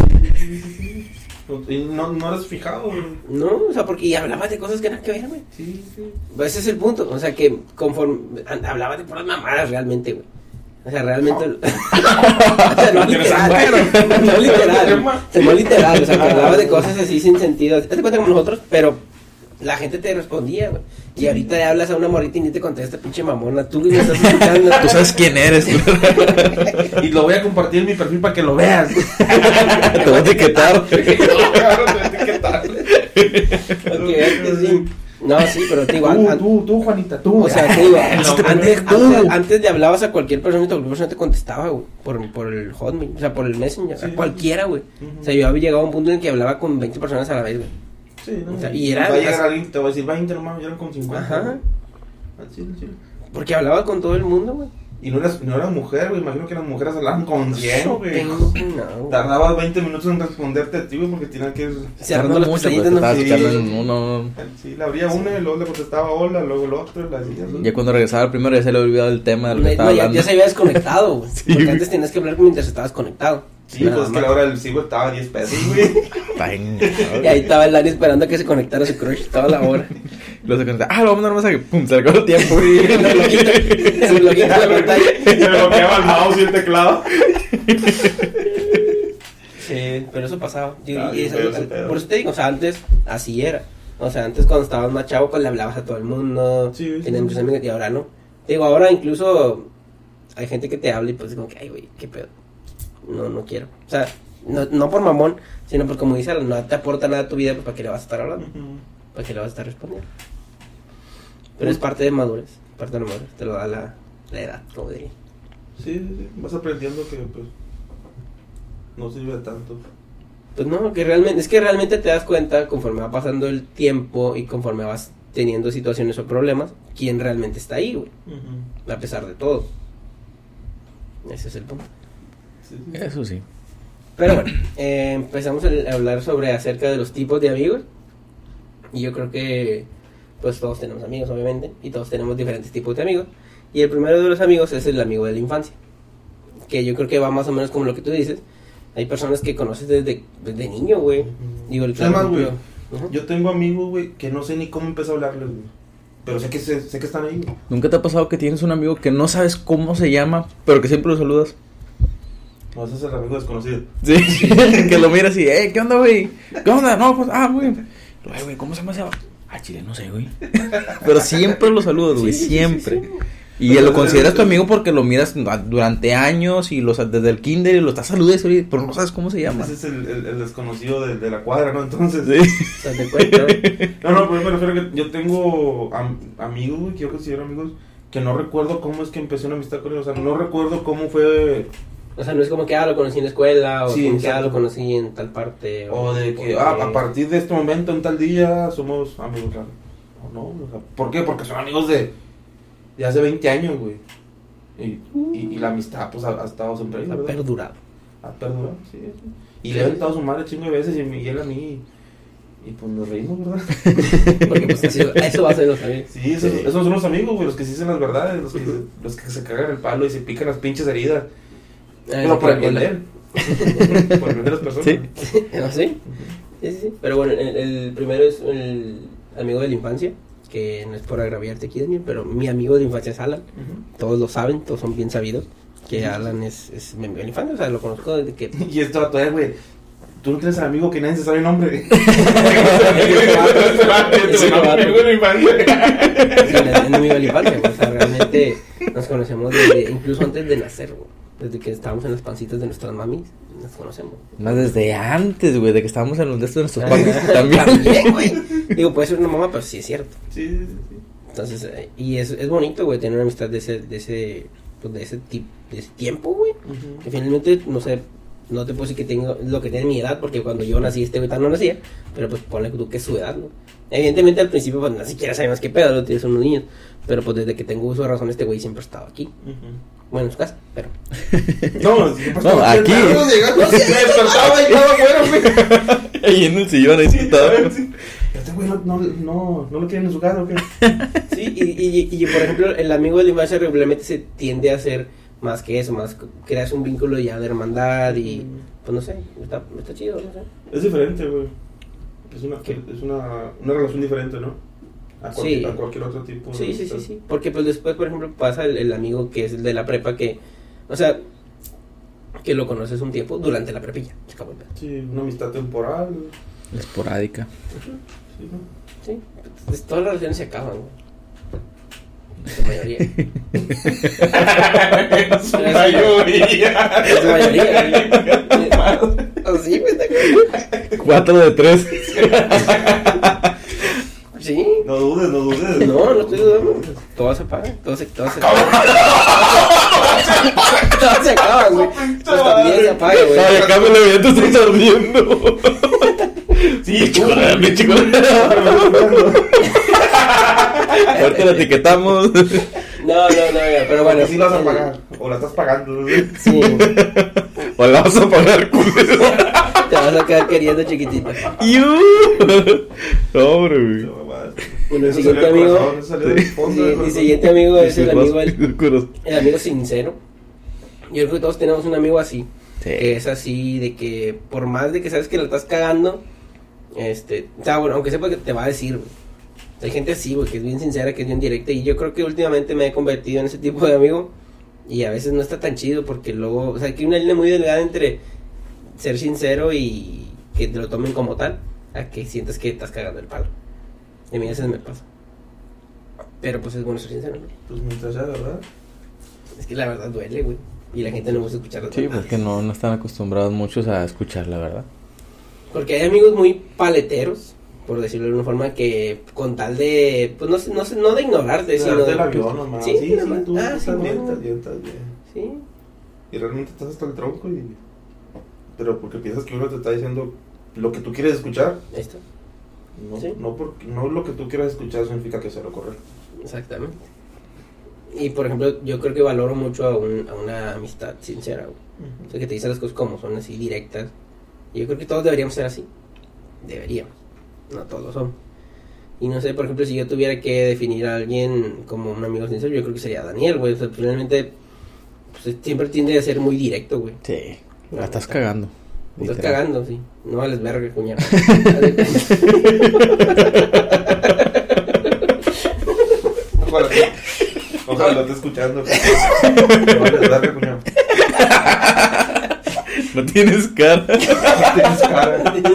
Y no, no eres fijado, güey. No, o sea, porque y hablabas de cosas que nada que ver, güey. Sí, sí. Pues ese es el punto, o sea que conforme an- hablaba de puras mamadas realmente, güey. O sea, realmente. <laughs> o sea, no literal. no literal. o sea, no literal. O sea, que hablaba de cosas así sin sentido. Hazte cuenta como nosotros, pero la gente te respondía, güey. Y ahorita le hablas a una morrita y ni te contesta, pinche mamona. Tú me estás escuchando. Tú sabes quién eres. Y lo voy a compartir en mi perfil para que lo veas. Te voy a etiquetar. <laughs> Ok, antes sí. No, sí, pero te digo, Tú, an- tú, tú, Juanita, tú. o sea, te digo, <laughs> No, antes, tú. antes- antes le hablabas a cualquier persona y cualquier persona te contestaba, güey, por, por el hotmail, o sea, por el messenger, Sí. a cualquiera, güey. O sea, yo había llegado a un punto en el que hablaba con 20 personas a la vez, güey. Sí, no, O sea, y era- Va a llegar alguien, te va a decir 20 nomás, ya eran como 50. Ajá. al chile. Porque hablaba con todo el mundo, güey. Y no eras, no eras mujer, güey. Imagino que las mujeres hablaban con 100, güey. No, güey. Tardaba 20 minutos en responderte a ti, güey, porque tenían que. Cerrando las pestañitas, ¿no? Sí. uno. Sí, le abría una y luego le contestaba hola, luego el otro, la decía. Ya cuando regresaba el primero ya se le había olvidado el tema de lo que No, estaba no, ya, hablando. ya se había desconectado, güey. <laughs> Sí, Porque antes tenías que hablar mientras estabas conectado. Sí, pues es que ahora el cibo estaba a 10 pesos, güey. <laughs> <laughs> Y ahí estaba el Dani esperando a que se conectara su crush toda la hora. <laughs> Luego se conecta, ah, lo vamos a un mensaje, pum, se le acabó el tiempo. Se lo quita, se lo quita la pantalla. Se bloqueaba el mouse y el teclado. Sí, pero eso pasaba. Y eso- por eso te digo, o sea, antes así era. O sea, antes cuando estabas más chavo, pues le hablabas a todo el mundo. Sí, sí. tenías muchos amigos y ahora no. Digo, ahora incluso hay gente que te habla y pues como que, ay, güey, qué pedo. No, no quiero. O sea, no, no por mamón, sino por como dice, Alan, no te aporta nada a tu vida, pues para qué le vas a estar hablando, para qué le vas a estar respondiendo. Pero es parte de madurez, parte de la madurez, te lo da la, la edad, como diría. Sí, sí, sí. Vas aprendiendo que, pues. No sirve tanto. Pues no, que realmente, es que realmente te das cuenta conforme va pasando el tiempo y conforme vas teniendo situaciones o problemas, quién realmente está ahí, güey, a pesar de todo. Ese es el punto. Eso sí. Pero bueno, eh, empezamos a hablar sobre acerca de los tipos de amigos. Y yo creo que pues todos tenemos amigos, obviamente, y todos tenemos diferentes tipos de amigos. Y el primero de los amigos es el amigo de la infancia. Que yo creo que va más o menos como lo que tú dices. Hay personas que conoces desde, desde niño, güey. Digo, el Además, güey. Yo tengo amigos, güey, que no sé ni cómo empezar a hablarles, güey. Pero sé que, sé, sé que están ahí. ¿Nunca te ha pasado que tienes un amigo que no sabes cómo se llama, pero que siempre lo saludas? No, ese es el amigo desconocido. Sí, <laughs> que lo miras y, eh, ¿qué onda, güey? ¿Qué onda? No, pues, ah, güey. Ay, güey, ¿cómo se llama ese? Ah, chile, no sé, güey. <laughs> Pero siempre lo saludas, güey, Sí, sí, sí, siempre. sí. Y lo consideras tu amigo porque lo miras durante años y lo, desde el kinder y lo estás saludando, pero no sabes cómo se llama. Ese es el, el, el desconocido de, de la cuadra, ¿no? Entonces. Sí. <laughs> No, no, pero yo me refiero a que yo tengo am- amigos, güey, que yo considero amigos, que no recuerdo cómo es que empecé una amistad con ellos. O sea, no recuerdo cómo fue. O sea, no es como que, ah, lo conocí en la escuela, o Sí, como que, ah, lo conocí en tal parte. O de que, o ah, a partir de este momento, en tal día, somos amigos. Claro. O no, o sea, ¿por qué? Porque son amigos de, de hace 20 años, güey. Y, y, y la amistad, pues, ha, ha estado siempre ahí, Ha ¿verdad? perdurado. Ha perdurado, sí, sí. Y le he aventado a su madre chingo de veces y, él a mí. Y pues nos reímos, ¿verdad? <laughs> Porque pues así- eso va a ser los amigos. Sí, esos, esos son los amigos, güey, los que sí dicen las verdades, los que, los que se cagan el palo y se pican las pinches heridas. Eh, Pero por el bien la- de él. por el bien de las personas. Sí. ¿No? ¿Sí? Sí, sí, sí. Pero bueno, el, el primero es el amigo de la infancia, que no es por agraviarte aquí, Daniel, pero mi amigo de infancia es Alan. Ujú. Todos lo saben, todos son bien sabidos, que Alan es, es mi amigo de la infancia, o sea, lo conozco desde que... Y esto va todavía, güey. Tú no tienes al amigo que nadie se sabe el nombre. <laughs> <laughs> Vato. amigo de la infancia. Es amigo de la infancia, o sea, realmente nos conocemos desde, incluso antes de nacer, güey. Desde que estábamos en las pancitas de nuestras mamis, nos conocemos. Más desde antes, güey, de que estábamos en los de estos de nuestros <laughs> papis también. También, güey. Digo, puede ser una mamá, pero sí es cierto. Sí, sí, sí. Entonces, eh, y es, es bonito, güey, tener una amistad de ese, de ese, pues, de ese, tip, de ese tiempo, güey. Que finalmente, no sé, no te puedo decir que tengo lo que tiene mi edad, porque cuando yo nací, este güey tan no nacía, pero pues ponle tú que es su edad, ¿no? Evidentemente al principio, pues ni siquiera sabemos qué pedo, lo tienes unos niños, pero pues desde que tengo uso de razón, este güey siempre ha estado aquí. Bueno, en su casa, pero. <laughs> No, siempre No, aquí. llegando, me despertaba y estaba afuera, güey. Ahí en el sillón, ahí sentado. Este güey no, no, no, no lo quieren en su casa, ¿o qué? <laughs> Sí, y, y, y, por ejemplo, el amigo de la infancia regularmente se tiende a hacer más que eso, más creas un vínculo ya de hermandad y, pues no sé, está, está chido, no sé. Es diferente, güey. Es una, es una, una relación diferente, ¿no? A, cual- Sí. a cualquier otro tipo de Sí, sí, sí, sí. Porque pues después, por ejemplo, pasa el, el amigo que es el de la prepa que, o sea, que lo conoces un tiempo durante la prepilla. Sí, una amistad temporal. Esporádica. Sí, ¿no? Sí, pues, todas las relaciones se acaban, güey. La mayoría. Su mayoría. La mayoría. <laughs> Así. Cuatro de tres. <laughs> Sí. No dudes, no dudes. No, no estoy dudando. Todo se apaga. Todo se, todo se acaba. todo se acaba, güey. Pues también se apaga, güey. Ay, acá me lo vi, te estoy ardiendo. Sí, chico, mi chico. Ahorita lo etiquetamos. No, no, no, ya, pero bueno. sí la vas a pagar. O la estás pagando. ¿sí? Sí. O la vas a pagar. Te vas a quedar queriendo chiquitita. ¡Yu! Hombre, güey. No, mamá. Siguiente amigo. del mi siguiente amigo es el amigo, el, el amigo sincero. Yo creo que todos tenemos un amigo así. Sí. Que es así de que por más de que sabes que la estás cagando, este, o sea, bueno, aunque sepa que te va a decir, güey. Hay gente así, güey, que es bien sincera, que es bien directa. Y yo creo que últimamente me he convertido en ese tipo de amigo. Y a veces no está tan chido porque luego, o sea, hay una línea muy delgada entre ser sincero y que te lo tomen como tal, a que sientas que estás cagando el palo. Y a mí a veces me pasa. Pero pues es bueno ser sincero, ¿no? Pues mientras sea verdad. Es que la verdad duele, güey. Y la gente no gusta escuchar Sí, verdades. porque no, no están acostumbrados muchos a escuchar la verdad. Porque hay amigos muy paleteros, por decirlo de una forma, que con tal de, pues no sé, no, sé, no de ignorarte, sino de... el avión nomás. Sí, Sí, sí, nomás. tú Ah, sí, estás bien, bueno. estás bien, estás bien. Sí, Y realmente estás hasta el tronco y... Pero porque piensas que uno te está diciendo lo que tú quieres escuchar. ahí está, No, Sí. no, porque, no lo que tú quieras escuchar significa que sea lo correcto. exactamente. Y por ejemplo, yo creo que valoro mucho a, un- a una amistad sincera, güey. O sea, que te dice las cosas como son, así directas. Y yo creo que todos deberíamos ser así. Deberíamos. No todos lo son. Y no sé, por ejemplo, si yo tuviera que definir a alguien como un amigo sincero, yo creo que sería Daniel, güey. O sea, realmente pues, siempre tiende a ser muy directo, güey. Sí. La estás cagando. Estás literal. cagando, sí. No vales verga, cuñado. <laughs> Ojalá, ojalá lo esté escuchando. <laughs> No vale, darle, cuñado. No tienes cara. <laughs> Tienes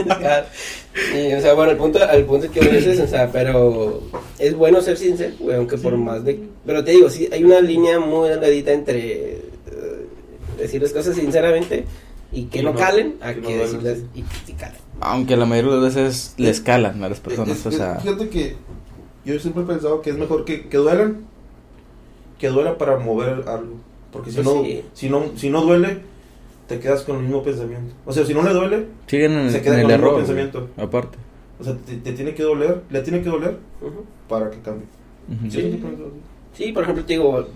cara. Sí, o sea, bueno, el punto, al punto que es ese, o sea, pero es bueno ser sincero, güey, aunque por más de... Pero te digo, sí, hay una línea muy delgadita entre eh, decir las cosas sinceramente y que Y no, no- calen a que que, no decirlas duelen, y, y calen. Aunque la mayoría de las veces le escalan a las personas, Es- o sea. Fíjate que yo siempre he pensado que es mejor que, que duelan que duela para mover algo. Porque si, Pues no, sí. si, no, si no duele, te quedas con el mismo pensamiento. O sea, si no le duele, Siguen en, Se queda en el con el mismo error. güey, pensamiento. Aparte. o sea, te, te tiene que doler, le tiene que doler Ujú. para que cambie. Ujú. Yo Sí. Sí, por ejemplo, te digo,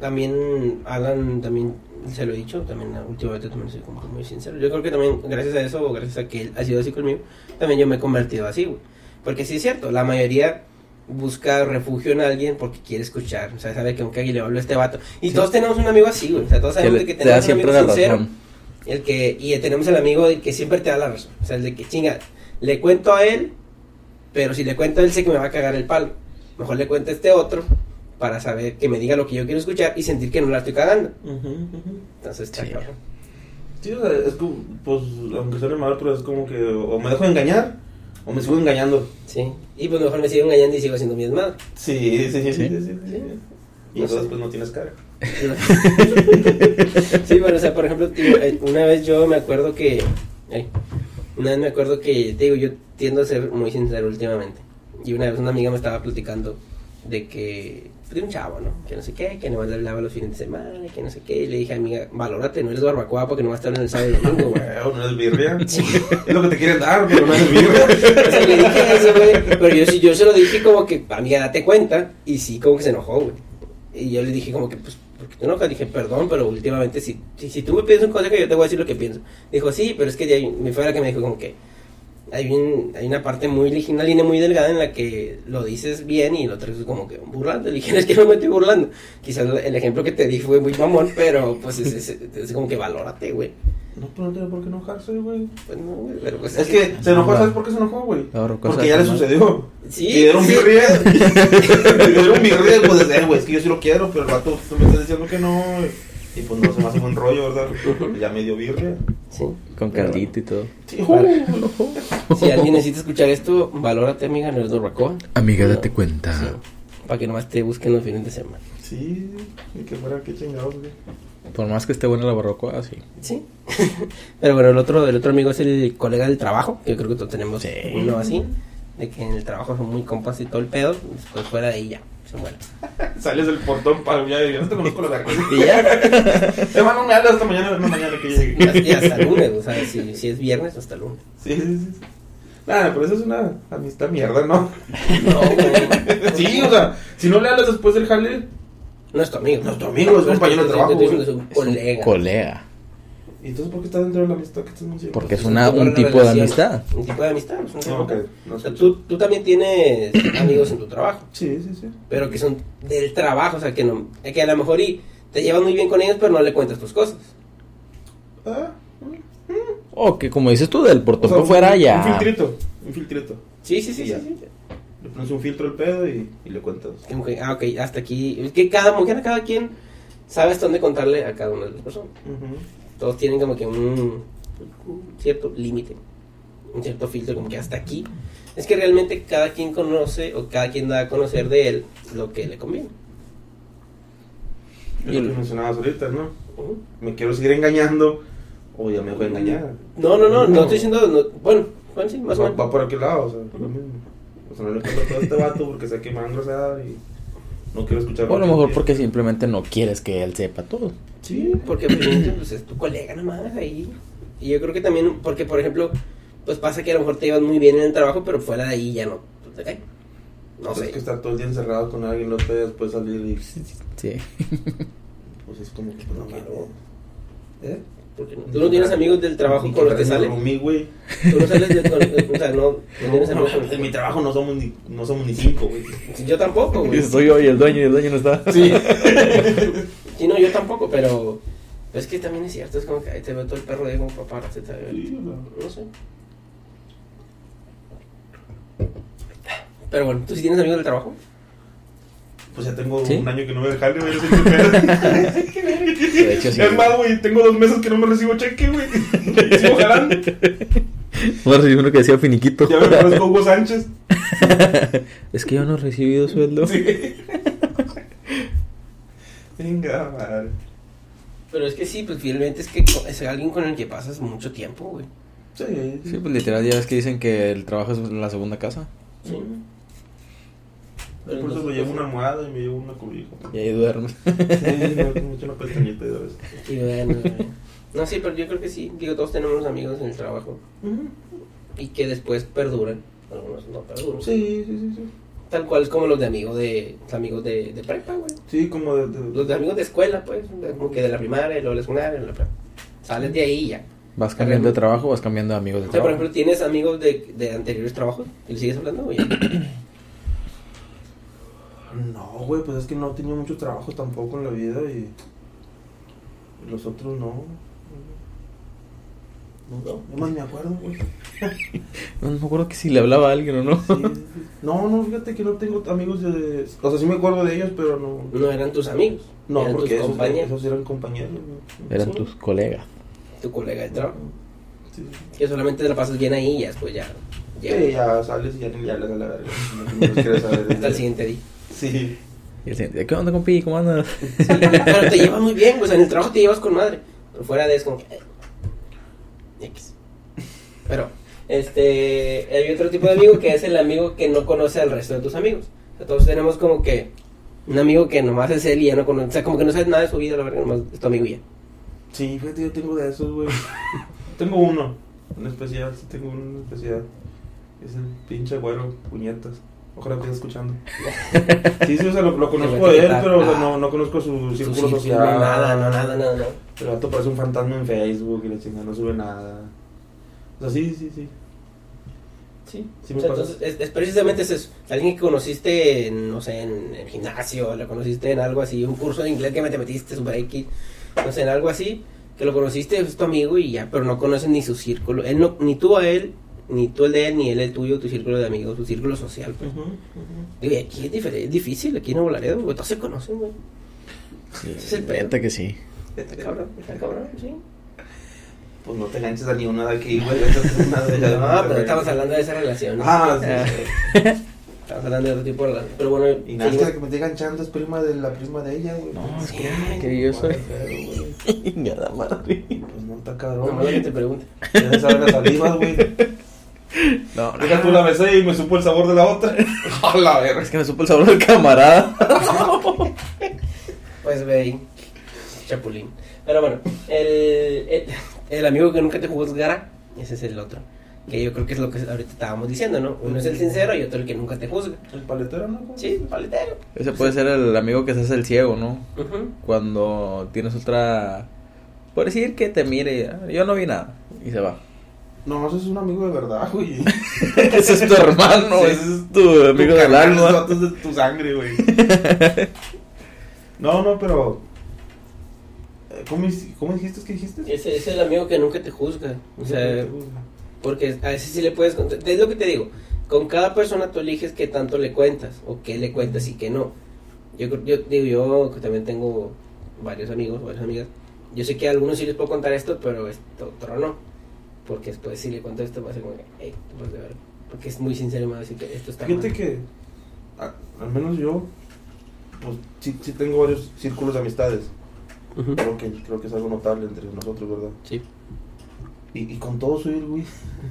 también Alan, también se lo he dicho, también últimamente también soy como muy sincero. Yo creo que también gracias a eso, o gracias a que él ha sido así conmigo, también yo me he convertido así, güey. Porque sí es cierto, la mayoría busca refugio en alguien porque quiere escuchar, o sea, sabe que aunque le hablo a este vato. Y Sí. todos tenemos un amigo así, güey, o sea, todos Que sabemos que da tenemos un amigo sincero. razón. El que, y tenemos el amigo que siempre te da la razón. O sea, el de que chinga, le cuento a él, pero si le cuento a él sé que me va a cagar el palo. Mejor le cuento a este otro para saber que me diga lo que yo quiero escuchar y sentir que no la estoy cagando. Entonces está Sí. cabrón. Sí, o sea, es como, pues, aunque suene mal, pero es como que o me dejo engañar o me sigo engañando. Sí. Y pues mejor me sigo engañando y sigo haciendo mi desmadre. Sí, sí, sí, sí, Sí. sí, sí, sí. Y No entonces sé. pues no tienes cara. <laughs> sí, bueno, o sea, por ejemplo, tío, eh, una vez yo me acuerdo que. ay, una vez me acuerdo que, te digo, yo tiendo a ser muy sincero últimamente. Y una vez una amiga me estaba platicando de que. De un chavo, ¿no? Que no sé qué, que nomás le hablaba los fines de semana, que no sé qué. Y le dije, amiga, valórate, no eres barbacoa porque nomás te hablan el sábado y domingo, güey. <laughs> No es birria. <laughs> Es lo que te quieren dar, pero no es birria. <laughs> O sea, le dije eso, güey. Pero yo, sí- yo se lo dije como que, amiga, date cuenta. Y sí, como que se enojó, güey. Y yo le dije como que, pues, ¿por qué te enojas? Dije, perdón, pero últimamente si, si, si tú me pides un consejo, yo te voy a decir lo que pienso. Dijo, sí, pero es que de ahí, me fue la que me dijo como que hay, un, hay una parte muy, una línea muy delgada en la que lo dices bien y lo otro es como que burlando. Le dije, es que no me estoy burlando. Quizás el ejemplo que te di fue muy mamón, pero pues es, es, es como que valórate, güey. No, pero no tiene por qué enojarse, güey. Pues no, güey, pero pues Es que se enojó, ¿sabes por qué se enojó, güey? Porque ya le sucedió. Sí, Y era un sí. birria. <laughs> <laughs> Era un birria, pues, "Eh, güey, es que yo sí lo quiero, pero el vato, tú me estás diciendo que no, güey. Y pues no se me hace buen rollo, ¿verdad? <laughs> Ya medio birria. Sí. Con caldito y todo. Sí, <laughs> Si alguien necesita escuchar esto, valórate, amiga, en el Dorracoa. Amiga, No. date cuenta. Sí. Para que nomás te busquen los fines de semana. sí, y que fuera, qué chingados, güey. Por más que esté buena la barrocoa, sí. Sí. <laughs> Pero bueno, el otro, el otro amigo es el colega del trabajo. que Yo creo que todos tenemos Sí. uno así. De que en el trabajo son muy compas y todo el pedo. Después fuera de ahí ya. Se muere. Sales del portón para ya, yo no te conozco la <laughs> verdad. Y ya. <laughs> Te van a hasta mañana, no mañana que llegue. Y hasta- lunes. O sea, si, si es viernes, hasta lunes. Sí, sí, sí. Nada, pero eso es una amistad mierda, ¿no? <laughs> No, güey. Sí, o sea, si no le hablas después del jale, No es tu amigo. No es tu amigo, es compañero de trabajo. Es un colega. Colega. ¿Y entonces por qué estás dentro de la amistad que estás mencionando? Porque es una, un tipo de amistad. Un tipo de amistad. es un tipo No, ok, de- no O sea, tú, tú también tienes <coughs> amigos en tu trabajo. Sí, sí, sí. Pero que son del trabajo. O sea, que, no, que a lo mejor y te llevas muy bien con ellos, pero no le cuentas tus cosas. Ah, O que como dices tú, del o portón sea, fuera un, ya. Un filtrito, un filtrito. Sí, sí, sí. Sí. Le pones un filtro al pedo y, y le cuentas. Que, ah, ok, hasta aquí. Es que cada mujer, cada quien sabe hasta dónde contarle a cada una de las personas. Ujú. Todos tienen como que un, un cierto límite, un cierto filtro, como que hasta aquí. Es que realmente cada quien conoce o cada quien da a conocer de él lo que le conviene. Es lo que mencionabas ahorita, ¿no? Me quiero seguir engañando o ya me voy a engañar. No, no, no, no estoy diciendo. no- bueno, bueno, sí, más o Va, menos. va por aquel lado, o sea, lo mismo. O sea, no le cuento todo este vato porque sé que a engrosar y no quiero escuchar. O a lo que mejor quiere. porque simplemente no quieres que él sepa todo. Sí, porque pues, pues, es tu colega nomás ahí. Y yo creo que también, porque por ejemplo, pues pasa que a lo mejor te llevas muy bien en el trabajo, pero fuera de ahí ya no. te cae. No Pues sé. Es que estar todo el día encerrado con alguien, no te después salir y Sí. pues es como que no ¿Por qué mames. no? ¿Eh? Porque no- tú no tienes amigos del trabajo con los que sales. Güey. Tú no sales de, o sea, no, no tienes No, amigos con en mi trabajo no somos ni, no somos ni cinco, güey. Yo tampoco, güey. Soy yo y el dueño y el dueño no está. Sí. <laughs> Sí, no, yo tampoco, pero es que también es cierto, es como que ahí te veo todo el perro de como papá, te Sí, o sea, no sé. Pero bueno, ¿tú sí tienes amigos del trabajo? Pues ya tengo ¿Sí? un año que no güey. yo sé qué pedo. De hecho, sí. Es más, güey, tengo dos meses que no me recibo cheque, güey. Y <laughs> Sigo jalando. Voy a recibir uno que decía finiquito. Ya me parezco Hugo Sánchez. <laughs> es que yo no he recibido sueldo. Sí. <laughs> Venga, madre. Pero es que sí, pues finalmente es que es alguien con el que pasas mucho tiempo, güey. Sí, Sí, pues literal, ya ves que dicen que el trabajo es la segunda casa. Sí. Por eso me llevo una almohada y me llevo una cobija. Y ahí duermes. Sí, echo una pestañita y de vez. Y bueno, güey. no, sí, pero yo creo que sí. Digo, todos tenemos amigos en el trabajo y que después perduran. Algunos no perduran. Sí, sí, sí, sí. Tal cual es como los de amigos de los amigos de, de prepa, güey. Sí, como de... de- Los de amigos de escuela, pues, como que de la primaria, luego de la secundaria, la prepa. Sales de ahí y ya. Vas cambiando de trabajo, vas cambiando de amigos de O sea, por trabajo. ejemplo, ¿tienes amigos de, de anteriores trabajos? ¿Y le sigues hablando, güey? No, güey, pues es que no he tenido mucho trabajo tampoco en la vida y... y los otros no. No, no más me acuerdo, güey. <laughs> No, no me acuerdo que si le hablaba a alguien o no. Sí, sí, sí. No, no, fíjate que no tengo amigos de... O sea, sí me acuerdo de ellos, pero no... No eran tus amigos. No, eran porque tus esos, compañeros. esos eran compañeros. güey. Eran Sí. tus colegas. Tu colega de trabajo. Que solamente te la pasas bien ahí y ya después ya. Ya Sí, ya sales y ya ni le hablas a la verga. No los quieres saber. Hasta el siguiente día. Sí. Y él decía, ¿qué onda, compi? ¿Cómo andas? Sí, pero te llevas muy bien, pues en el trabajo te llevas con madre. Pero fuera de eso, como que. eh, X. Pero, este. Hay otro tipo de amigo que es el amigo que no conoce al resto de tus amigos. O sea, todos tenemos como que. Un amigo que nomás es él y ya no conoce. O sea, como que no sabes nada de su vida, la verdad, nomás es tu amigo y ya. Sí, fíjate, yo tengo de esos, güey. <laughs> tengo uno, en especial, sí tengo uno en especial. Es el pinche güero, puñetas. Ojalá que esté escuchando. <laughs> Sí, sí, o sea, lo, lo conozco de él, pero o sea, Ah. no, no conozco su círculo social. No, nada, no, nada, nada, nada. El vato parece un fantasma en Facebook y la chingada no sube nada. O sea, sí, sí, sí. Sí, Sí me O sea, pasa. entonces, es, es precisamente eso. Alguien que conociste, en, no sé, en el gimnasio, lo conociste en algo así, un curso de inglés que me te metiste, super X, no sé, en algo así, que lo conociste, es tu amigo y ya, pero no conoces ni su círculo. Él no, ni tú a él, ni tú el de él, ni él el tuyo, tu círculo de amigos, tu círculo social. Pues. Digo, y aquí es, diferente, es difícil, aquí en Nuevo Laredo, güey, todos se conocen, güey. Sí, es el pedo. que sí. Está cabrón, está cabrón, sí. Pues no te enganches a ninguna de aquí, güey. <laughs> No, pero estamos hablando de esa relación. ¿no? Ah, sí. Ah, Estamos hablando de otro tipo de relación. Pero bueno, Y nada, que me esté enganchando es prima de la prima de ella, güey. No, es Sí, que, que yo soy. Pero, güey, <laughs> Chingada madre. Pues no está no cabrón, que güey. te pregunte. Ya sabes las salivas, güey. <laughs> No, Deja tú la besé y me supo el sabor de la otra. <laughs> A la verga. Es que me supo el sabor del camarada. <laughs> Pues ve ahí, Chapulín. Pero bueno, el, el, el amigo que nunca te juzgará, ese es el otro. Que yo creo que es lo que ahorita estábamos diciendo, ¿no? Uno es el sincero y otro el que nunca te juzga. El paletero, ¿no? Sí, el paletero. Ese puede ser el amigo que se hace el ciego, ¿no? Ujú. Cuando tienes otra. Por decir que te mire, "Ah, yo no vi nada. Y se va. No, ese es un amigo de verdad, güey. <laughs> ese es tu hermano, Sí. ese es tu amigo Tu del alma. de tu sangre, güey. <laughs> No, no, pero. eh, ¿Cómo, cómo dijiste que dijiste? Ese es el amigo que nunca te juzga. O sea, porque a veces sí le puedes contar. Es lo que te digo. Con cada persona tú eliges qué tanto le cuentas o qué le cuentas y qué no. Yo, creo- yo digo, yo que también tengo varios amigos, varias amigas. Yo sé que a algunos sí les puedo contar esto, pero esto otro no. Porque después si le cuento esto va a ser como hey, pues de ver. Porque es muy sincero me va a decir que esto está Fíjate mal. que, a- al menos yo, pues sí, sí tengo varios círculos de amistades. Ujú. Creo que, creo que es algo notable entre nosotros, ¿verdad? Sí. Y, y con todos soy el güey.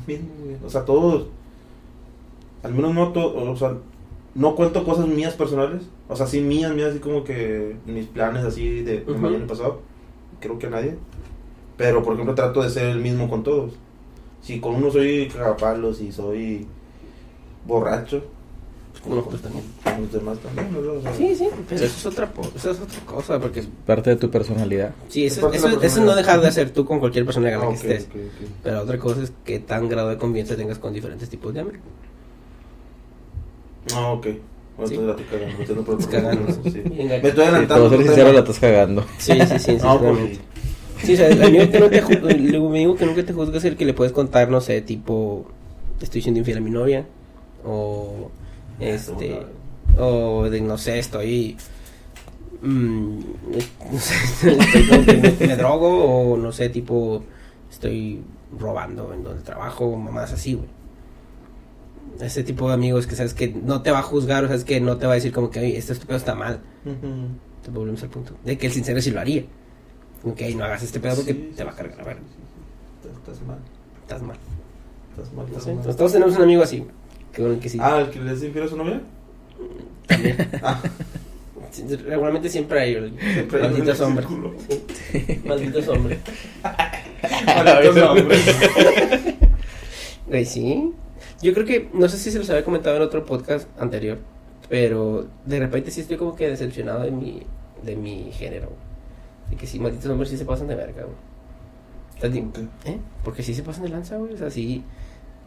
<laughs> O sea, todos. Al menos no todos. O sea, no cuento cosas mías personales. O sea, sí mías, mías, así como que mis planes así de, de Ujú. mañana y pasado. Creo que a nadie. Pero, por ejemplo, trato de ser el mismo con todos. Si con uno soy cagapalos y soy borracho, Como nosotros también. con los demás también, ¿verdad? O sea, Sí, sí, pero eso es otra, po- eso es otra cosa. Porque Parte de tu personalidad. sí, Es eso, de la eso, eso personalidad. no dejar de hacer tú con cualquier persona con la Ah, que ok, estés. ok, ok. Pero otra cosa es qué tan grado de confianza tengas con diferentes tipos de amigos. Ah, ok. Bueno, Sí. entonces la estoy cagando, me <laughs> estoy cagando. sí. Me estoy Sí, adelantando. para ser otro sincero, la estás cagando. Sí, sí, sí, No, pues, sinceramente. Sí, o sea, el amigo que no te ju- el amigo que nunca te juzga es el que le puedes contar, no sé, tipo, estoy siendo infiel a mi novia, o este, o de, no sé, estoy, mm, <laughs> no sé, estoy me, me drogo, o no sé, tipo, estoy robando en donde trabajo, mamás así, güey. Ese tipo de amigos que sabes que no te va a juzgar, o sabes que no te va a decir como que, oye, esto estúpido está mal. Ujú. Entonces volvemos al punto. De que el sincero sí lo haría. Ok, no hagas este pedo porque Sí, te va a cargar. A ver. Estás- mal. estás mal. Estás mal. No estás sé, mal. todos tenemos un amigo así. Que con el que sí. Ah, el que le es infiel a su novia. También. <laughs> Ah, Regularmente siempre hay. el- Siempre hombres. círculo. Sí. Malditos hombres. Güey, sí. Yo creo que, no sé si se los había comentado en otro podcast anterior, pero de repente sí estoy como que decepcionado de mi, de mi género. De que sí, malditos hombres sí se pasan de verga, güey. Di- Ok. ¿Eh? Porque sí se pasan de lanza, güey. O sea, sí.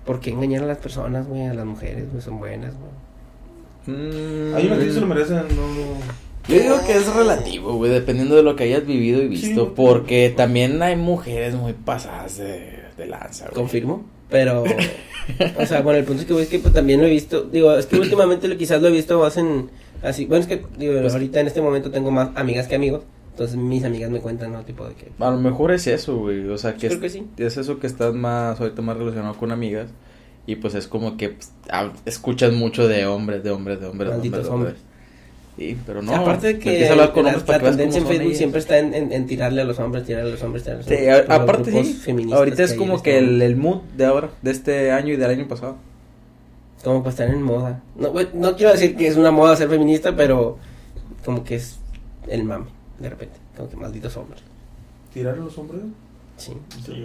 ¿Por qué engañar a las personas, güey? A las mujeres, güey. Son buenas, güey. Mm, Hay unos que se lo merecen, no. Yo digo que es relativo, güey, dependiendo de lo que hayas vivido y visto. Sí. Porque también hay mujeres muy pasadas de, de lanza, güey. Confirmo. Pero. <laughs> o sea, bueno, el punto es que, güey, es que pues, también lo he visto. Digo, es que últimamente lo, quizás lo he visto más en. Así. Bueno, es que, digo, Pues- ahorita en este momento tengo más amigas que amigos. Entonces mis amigas me cuentan, ¿no? Tipo de que. A lo mejor es eso, güey. O sea, que, Creo es, que sí. es eso que estás más, ahorita más relacionado con amigas. Y pues es como que pues, hab- escuchas mucho de hombres, de hombres, de hombres, de Malditos hombres. hombres. Sí, pero no. aparte de que a hablar con la, hombres la para que veas tendencia en Facebook ellas. siempre está en, en- en tirarle a los hombres, tirarle a los hombres, tirarle a los Sí, hombres. a- por los aparte grupos sí. Ahorita es hay como que el, el mood de ahora, de este año y del año pasado. Como para estar en moda. No, no quiero decir que es una moda ser feminista, pero como que es el mame, de repente. Como que malditos hombres. ¿Tirar a los hombres? Sí, Sí.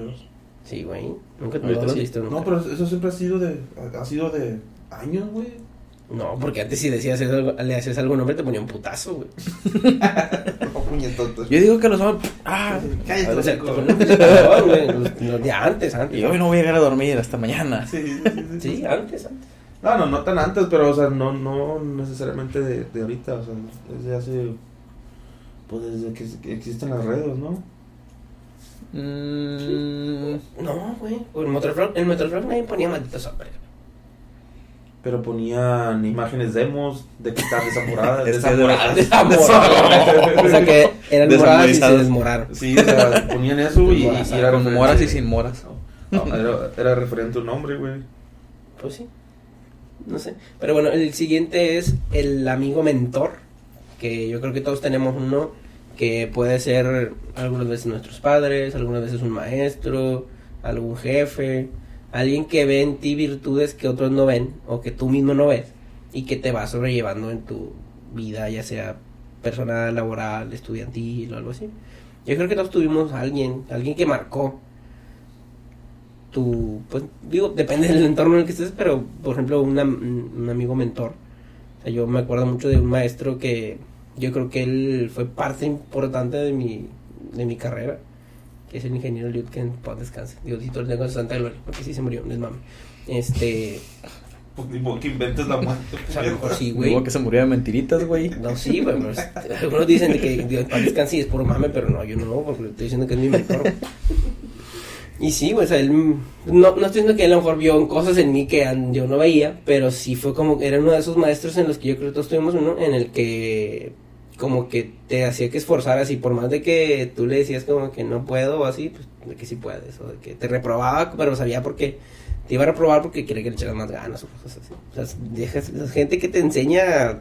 sí, güey. Nunca no Ahorita lo has visto, nunca. No, pero eso siempre ha sido de. Ha sido de años, güey. No, porque antes si decías algo, le hacías algo a un hombre te ponía un putazo, güey. <laughs> No, puñetotas. Yo digo que los hombres. Ah, Cállate, O sea, te los de antes, antes. y hoy no voy a llegar a dormir hasta mañana. Sí, sí, sí, sí, Sí, antes, antes. No, no, no tan antes, pero, o sea, no, no necesariamente de, de ahorita, o sea, desde hace. Pues desde que existen las redes, ¿no? Mm, No, güey. El Metroflog, el Metroflog nadie ponía malditos hombres. pero ponían imágenes demos de que estaban desamoradas. <laughs> Desamoradas. Desamoradas. <laughs> O sea que eran moradas y se desmoraron. Sí, o sea, ponían eso y, y Moras, era Con moras y sin moras. No, era, era referente a un nombre, güey. Pues sí. No sé. Pero bueno, el siguiente es el amigo mentor. Que yo creo que todos tenemos uno. Que puede ser algunas veces nuestros padres, algunas veces un maestro, algún jefe. Alguien que ve en ti virtudes que otros no ven o que tú mismo no ves. Y que te va sobrellevando en tu vida, ya sea personal, laboral, estudiantil o algo así. Yo creo que todos tuvimos a alguien, alguien que marcó tu, pues digo, depende del entorno en el que estés, pero por ejemplo una- un amigo mentor. O sea, yo me acuerdo mucho de un maestro que yo creo que él fue parte importante de mi, de mi carrera, que es el ingeniero Liut, que en paz descanse. Dios lo tengo en su santa gloria, porque sí se murió, no es mami. Este, Pues que inventes la muerte. o <laughs> sea, a lo mejor sí, güey. Digo que se murió de mentiritas, güey. No, sí, güey, algunos dicen de que Dios paz descanse y es puro mame, pero no, yo no, porque le estoy diciendo que es mi mentor. Y sí, güey, o sea, él, no, no estoy diciendo que él a lo mejor vio cosas en mí que an- yo no veía, pero sí fue como, era uno de esos maestros en los que yo creo que todos tuvimos uno, en el que como que te hacía que esforzaras y por más de que tú le decías como que no puedo o así, pues de que sí puedes, o de que te reprobaba, pero sabía porque te iba a reprobar porque quería que le echaras más ganas o cosas así. O sea, dejas, es gente que te enseña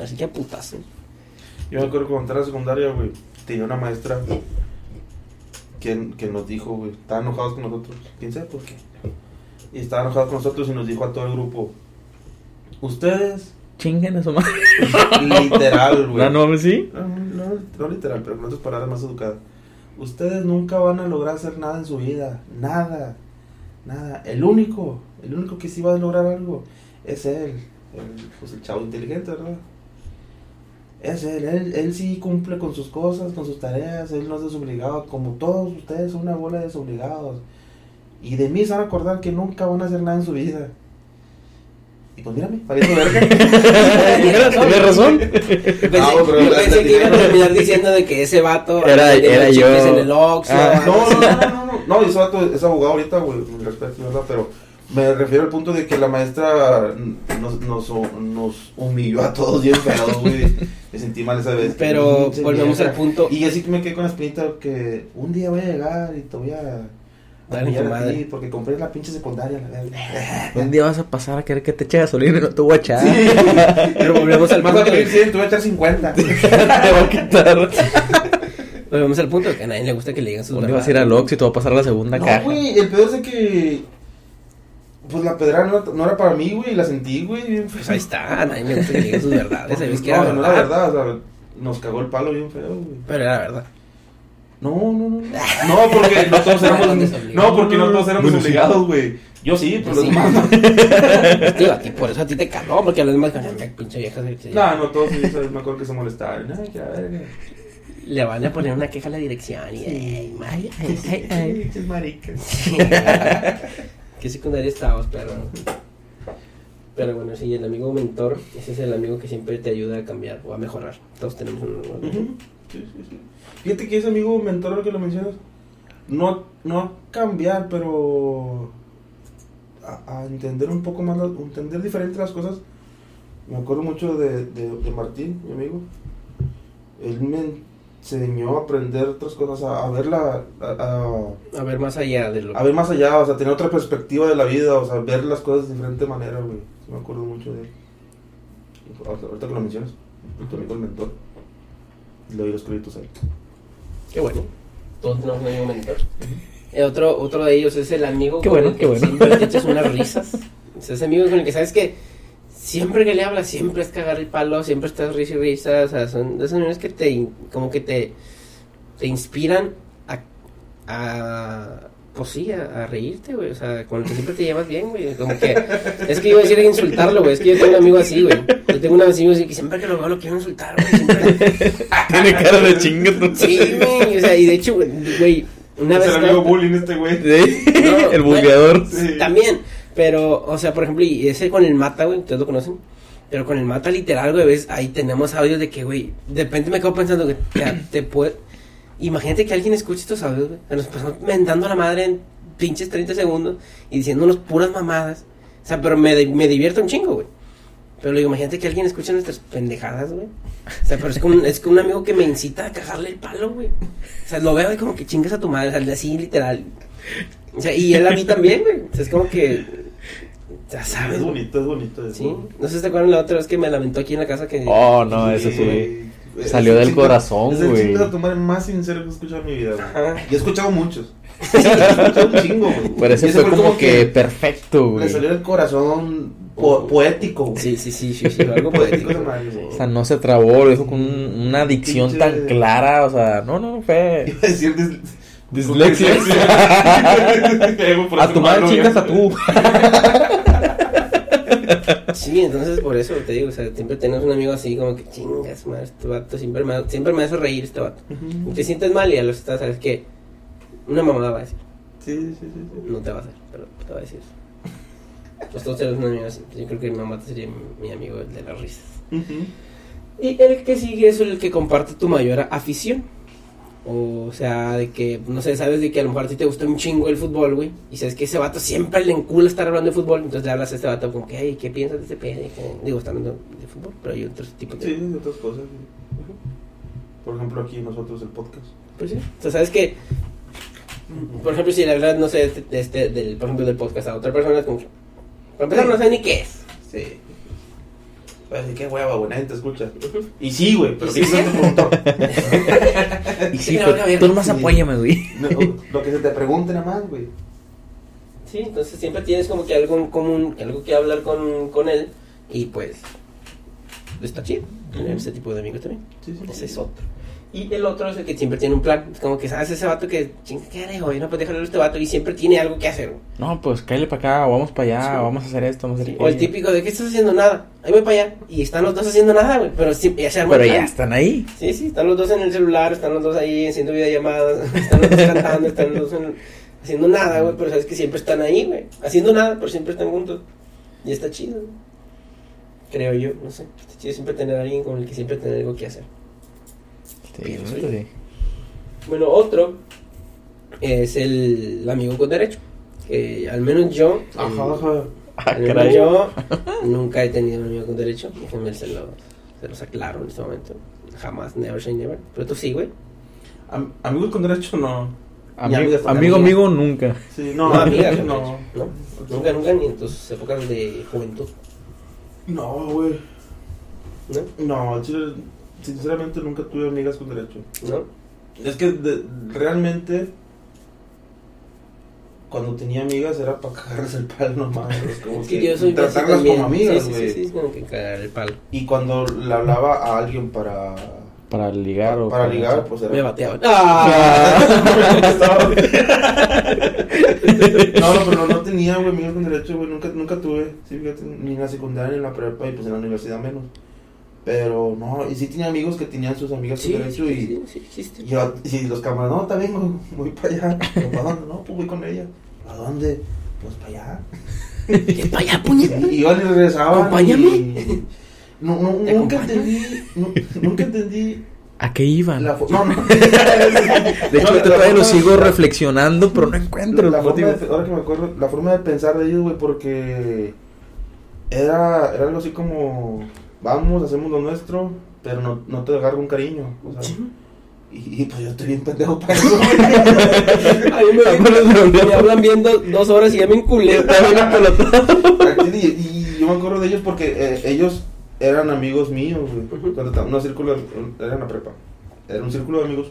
así que a putas, Yo me acuerdo cuando entré a secundaria, güey, tenía una maestra que, que nos dijo, güey, estaban enojados con nosotros, quién sabe por qué. Y estaban enojados con nosotros y nos dijo a todo el grupo, ustedes, Chinguen a su madre. <laughs> literal, güey. Ah, no, ¿sí? No, no, no literal, pero con otras palabras más educadas. Ustedes nunca van a lograr hacer nada en su vida. Nada. Nada. El único, el único que sí va a lograr algo es él. El, pues el chavo inteligente, ¿verdad? Es él. él. Él sí cumple con sus cosas, con sus tareas. Él no es desobligado. Como todos ustedes son una bola de desobligados. Y de mí se van a acordar que nunca van a hacer nada en su vida. Y pues mírame, parece verga. <laughs> Tienes razón. Pensé, No, pero yo pensé que iba a terminar diciendo de que ese vato Era- era yo. en el Oxxo, Ah. No, no, no, no, no, no, ese vato es abogado ahorita, güey, mi respeto, ¿verdad? Pero me refiero al punto de que la maestra nos, nos, nos humilló a todos bien feo, güey. Me sentí mal esa vez. Pero volvemos al punto. Y así que me quedé con la espinita que un día voy a llegar y te voy a... Dale, madre. ti porque compré la pinche secundaria. la. <laughs> Un día vas a pasar a querer que te eche gasolina y no te voy a echar. <laughs> Pero volvemos al Más punto. vale que de- 100, te voy a echar 50. <laughs> te va a quitar. Volvemos al punto de que a nadie le gusta que le digan sus Un día vas a ir al Ox y te va a pasar la segunda No, caja. güey, el peor es de que... Pues la pedra no, no era para mí, güey, y la sentí, güey, bien feo. Pues ahí está, a nadie le gusta que le digan sus verdades. ¿Sabes que era no, no era verdad? verdad, o sea, nos cagó el palo bien feo, güey. Pero era verdad. No, no, no. No, porque no todos éramos. <laughs> No, porque no todos éramos obligados, güey. Yo sí, pero los Sí. demás <laughs> a ti, por eso a ti te caló, porque a los demás ganan pinche vieja. No, no todos sí, ¿sabes? me acuerdo que se molestaron. Ay, verga. Le van a poner una queja a la dirección y. <laughs> Ay, ay, ay, ay, maricas. ¿Qué secundaria estabas, perro? Pero bueno, sí, el amigo mentor, ese es el amigo que siempre te ayuda a cambiar o a mejorar. Todos tenemos. Ujú. Sí, sí, sí. Fíjate que ese amigo mentor que lo mencionas, no, no a cambiar, pero a, a entender un poco más, entender diferente las cosas. Me acuerdo mucho de, de, de Martín, mi amigo. Él me enseñó a aprender otras cosas, a, a ver la, a, ver más allá de lo a ver más allá, o sea, tener otra perspectiva de la vida, o sea, ver las cosas de diferente manera, güey. Me acuerdo mucho de él. Ahorita que lo mencionas, tu amigo el mentor. Le doy los créditos a él. Qué bueno. Todos tenemos un amigo mentor. Eh, otro, otro de ellos es el amigo Qué con bueno, el que qué bueno. siempre te echas unas risas. O sea, ese amigo con el que sabes que siempre que le hablas, siempre es cagar el palo, siempre estás risa y risa. O sea, son de esos amigos que te, como que te, te inspiran a, a pues sí, a, a reírte, güey. O sea, con el que siempre te llevas bien, güey. Como que, es que iba a decir insultarlo, güey. Es que yo tengo un amigo así, güey. Yo tengo un amigo así que siempre que lo veo lo quiero insultar, güey. Siempre... <laughs> Tiene cara de chingo. Sí, güey. O sea, y de hecho, güey, güey, una es vez. el amigo bullying este güey. Sí, No, <laughs> el güey. bulleador. Sí. También, pero, o sea, por ejemplo, y ese con el mata, güey, ustedes lo conocen. Pero con el mata literal, güey, ves, ahí tenemos audios de que, güey, de repente me quedo pensando que te, te puede. Imagínate que alguien escuche estos audios, güey. Nos pasamos mentando a la madre en pinches 30 segundos y diciéndonos puras mamadas. sea, pero me, me divierto un chingo, güey. Pero digo, imagínate que alguien escucha nuestras pendejadas, güey. O sea, pero es como, un, es como un amigo que me incita a cagarle el palo, güey. O sea, lo veo y como que chingas a tu madre, o sea, así literal. O sea, y él a mí también, güey. O sea, es como que. Ya sabes. Es bonito, es bonito. eso. Sí. No sé si te acuerdan la otra vez que me lamentó aquí en la casa que. Oh, no, eso sí. güey. Salió del chingo- corazón, Es el güey. chingo de tu madre más sincero que he escuchado en mi vida, güey. Y he escuchado muchos. he escuchado un chingo, güey. Pero ese ese fue como que perfecto, güey. Le salió del corazón po- poético, güey. Sí, sí, sí, sí, sí, algo <laughs> Poético poético. de madre, güey. O sea, no se trabó, lo dijo con un- una dicción Pinche- tan clara, o sea, no, no, no fue... Iba a decir dis- Dislexia. <laughs> <laughs> A eso tu madre malo, chingas a tú. Sí, entonces por eso te digo, o sea, siempre tenemos un amigo así como que chingas, madre, este vato siempre me, siempre me hace reír este vato. Ujú. te sientes mal y a los estás, ¿sabes qué? Una mamada va a decir, Sí, sí, sí. sí. no te va a hacer, pero te va a decir eso. Pues todos tenemos un amigo así, yo creo que mi mamá sería mi, mi amigo el de las risas. Y el que sigue es el que comparte tu mayor afición. O sea, de que, no sé, sabes de que a lo mejor a ti te gusta un chingo el fútbol, güey. Y sabes que ese vato siempre le encula estar hablando de fútbol. Entonces le hablas a este vato como que, hey, ¿qué piensas de ese pedo? Digo, está hablando de fútbol, pero hay otros tipos de... Sí, de otras cosas. Por ejemplo, aquí nosotros el podcast. Pues sí. O sea, sabes que, por ejemplo, si le hablas, no sé, de este, del, por ejemplo, del podcast a otra persona, es como que, para empezar, no sé ni qué es. Sí. Pues, qué hueva, güey, nadie te escucha. Y sí, güey, pero Y ¿qué sí, te preguntó? <laughs> Y Sí, pero tú nomás Sí. apóyame, güey. No, lo que se te pregunte nada más, güey. Sí, entonces siempre tienes como que algo en común, algo que hablar con, con él. Y pues, está chido tener ese tipo de amigos también. Sí, sí, Ese sí. es otro. Y el otro es el que siempre tiene un plan. Es como que sabes ese vato que, ching, ¿qué haré hoy? No, pues déjalo a este vato. Y siempre tiene algo que hacer. güey. No, pues cállale para acá, o vamos para allá, Sí. o vamos a hacer esto, vamos a hacer O el típico de, ¿qué estás haciendo? Nada. Ahí voy para allá. Y están los dos haciendo nada, güey. Pero sí, ya se Pero ya están ahí. Sí, sí, están los dos en el celular, están los dos ahí haciendo videollamadas, <laughs> están los dos cantando, están los dos en- haciendo nada, güey, pero sabes que siempre están ahí, güey. Haciendo nada, pero siempre están juntos. Y está chido. Creo yo, no sé. Está chido siempre tener a alguien con el que siempre tener algo que hacer. Sí, Pienso sí. yo. Bueno, otro es el amigo con derecho. Que al menos yo, Ajá, el- ajá. Ah, al menos yo <laughs> nunca he tenido un amigo con derecho. Déjenme se, lo, se los aclaro en este momento. Jamás, never say never. Pero tú sí, güey. Am- amigos con derecho, no. Ami- amigo, derecho. amigo, nunca. Sí, No, no, amigas, no. no. no. Nunca, nunca, ni en tus épocas de juventud, No, güey. ¿no? No, chile, sinceramente nunca tuve amigas con derecho. ¿No? Es que de- realmente cuando tenía amigas era para cagarles el palo nomás. como Es que que yo soy tratarlas como amigas, Sí, güey. sí, sí, sí, como que cagar el palo. Y cuando le hablaba a alguien para Para ligar o para ligar, pues era Me bateaban. ¡Ah! <laughs> No, no, pero no tenía, güey, amigos con derecho, güey, nunca, nunca tuve, sí, fíjate, ni en la secundaria, ni en la prepa, y pues en la universidad menos. Pero no, y sí tenía amigos que tenían sus amigas Sí, derecho sí, y, sí, sí, existe. y, yo- y los camaradas, no, también voy para allá. ¿Pero <laughs> ¿Para dónde? No, pues voy con ella. ¿A dónde? Pues para allá. <laughs> ¿Qué para allá, puñeta? Y iban y regresaban. Acompáñame. y- <laughs> No, no, ¿Te nunca entendí, nu- nunca entendí ¿A qué iban? la fo- no, no. De hecho, No, la todavía lo sigo la- reflexionando, pero no encuentro la el forma de, ahora que me acuerdo, la forma de pensar de ellos, güey, porque era, era algo así como, vamos, hacemos lo nuestro, pero no, no te agarro un cariño, o sea, y, y, pues yo estoy bien pendejo para eso. <laughs> A mí me, me hablan viendo dos horas y ya me enculé. <laughs> y, y yo me acuerdo de ellos porque eh, ellos eran amigos míos, güey, una círculo, era en la prepa, era un círculo de amigos,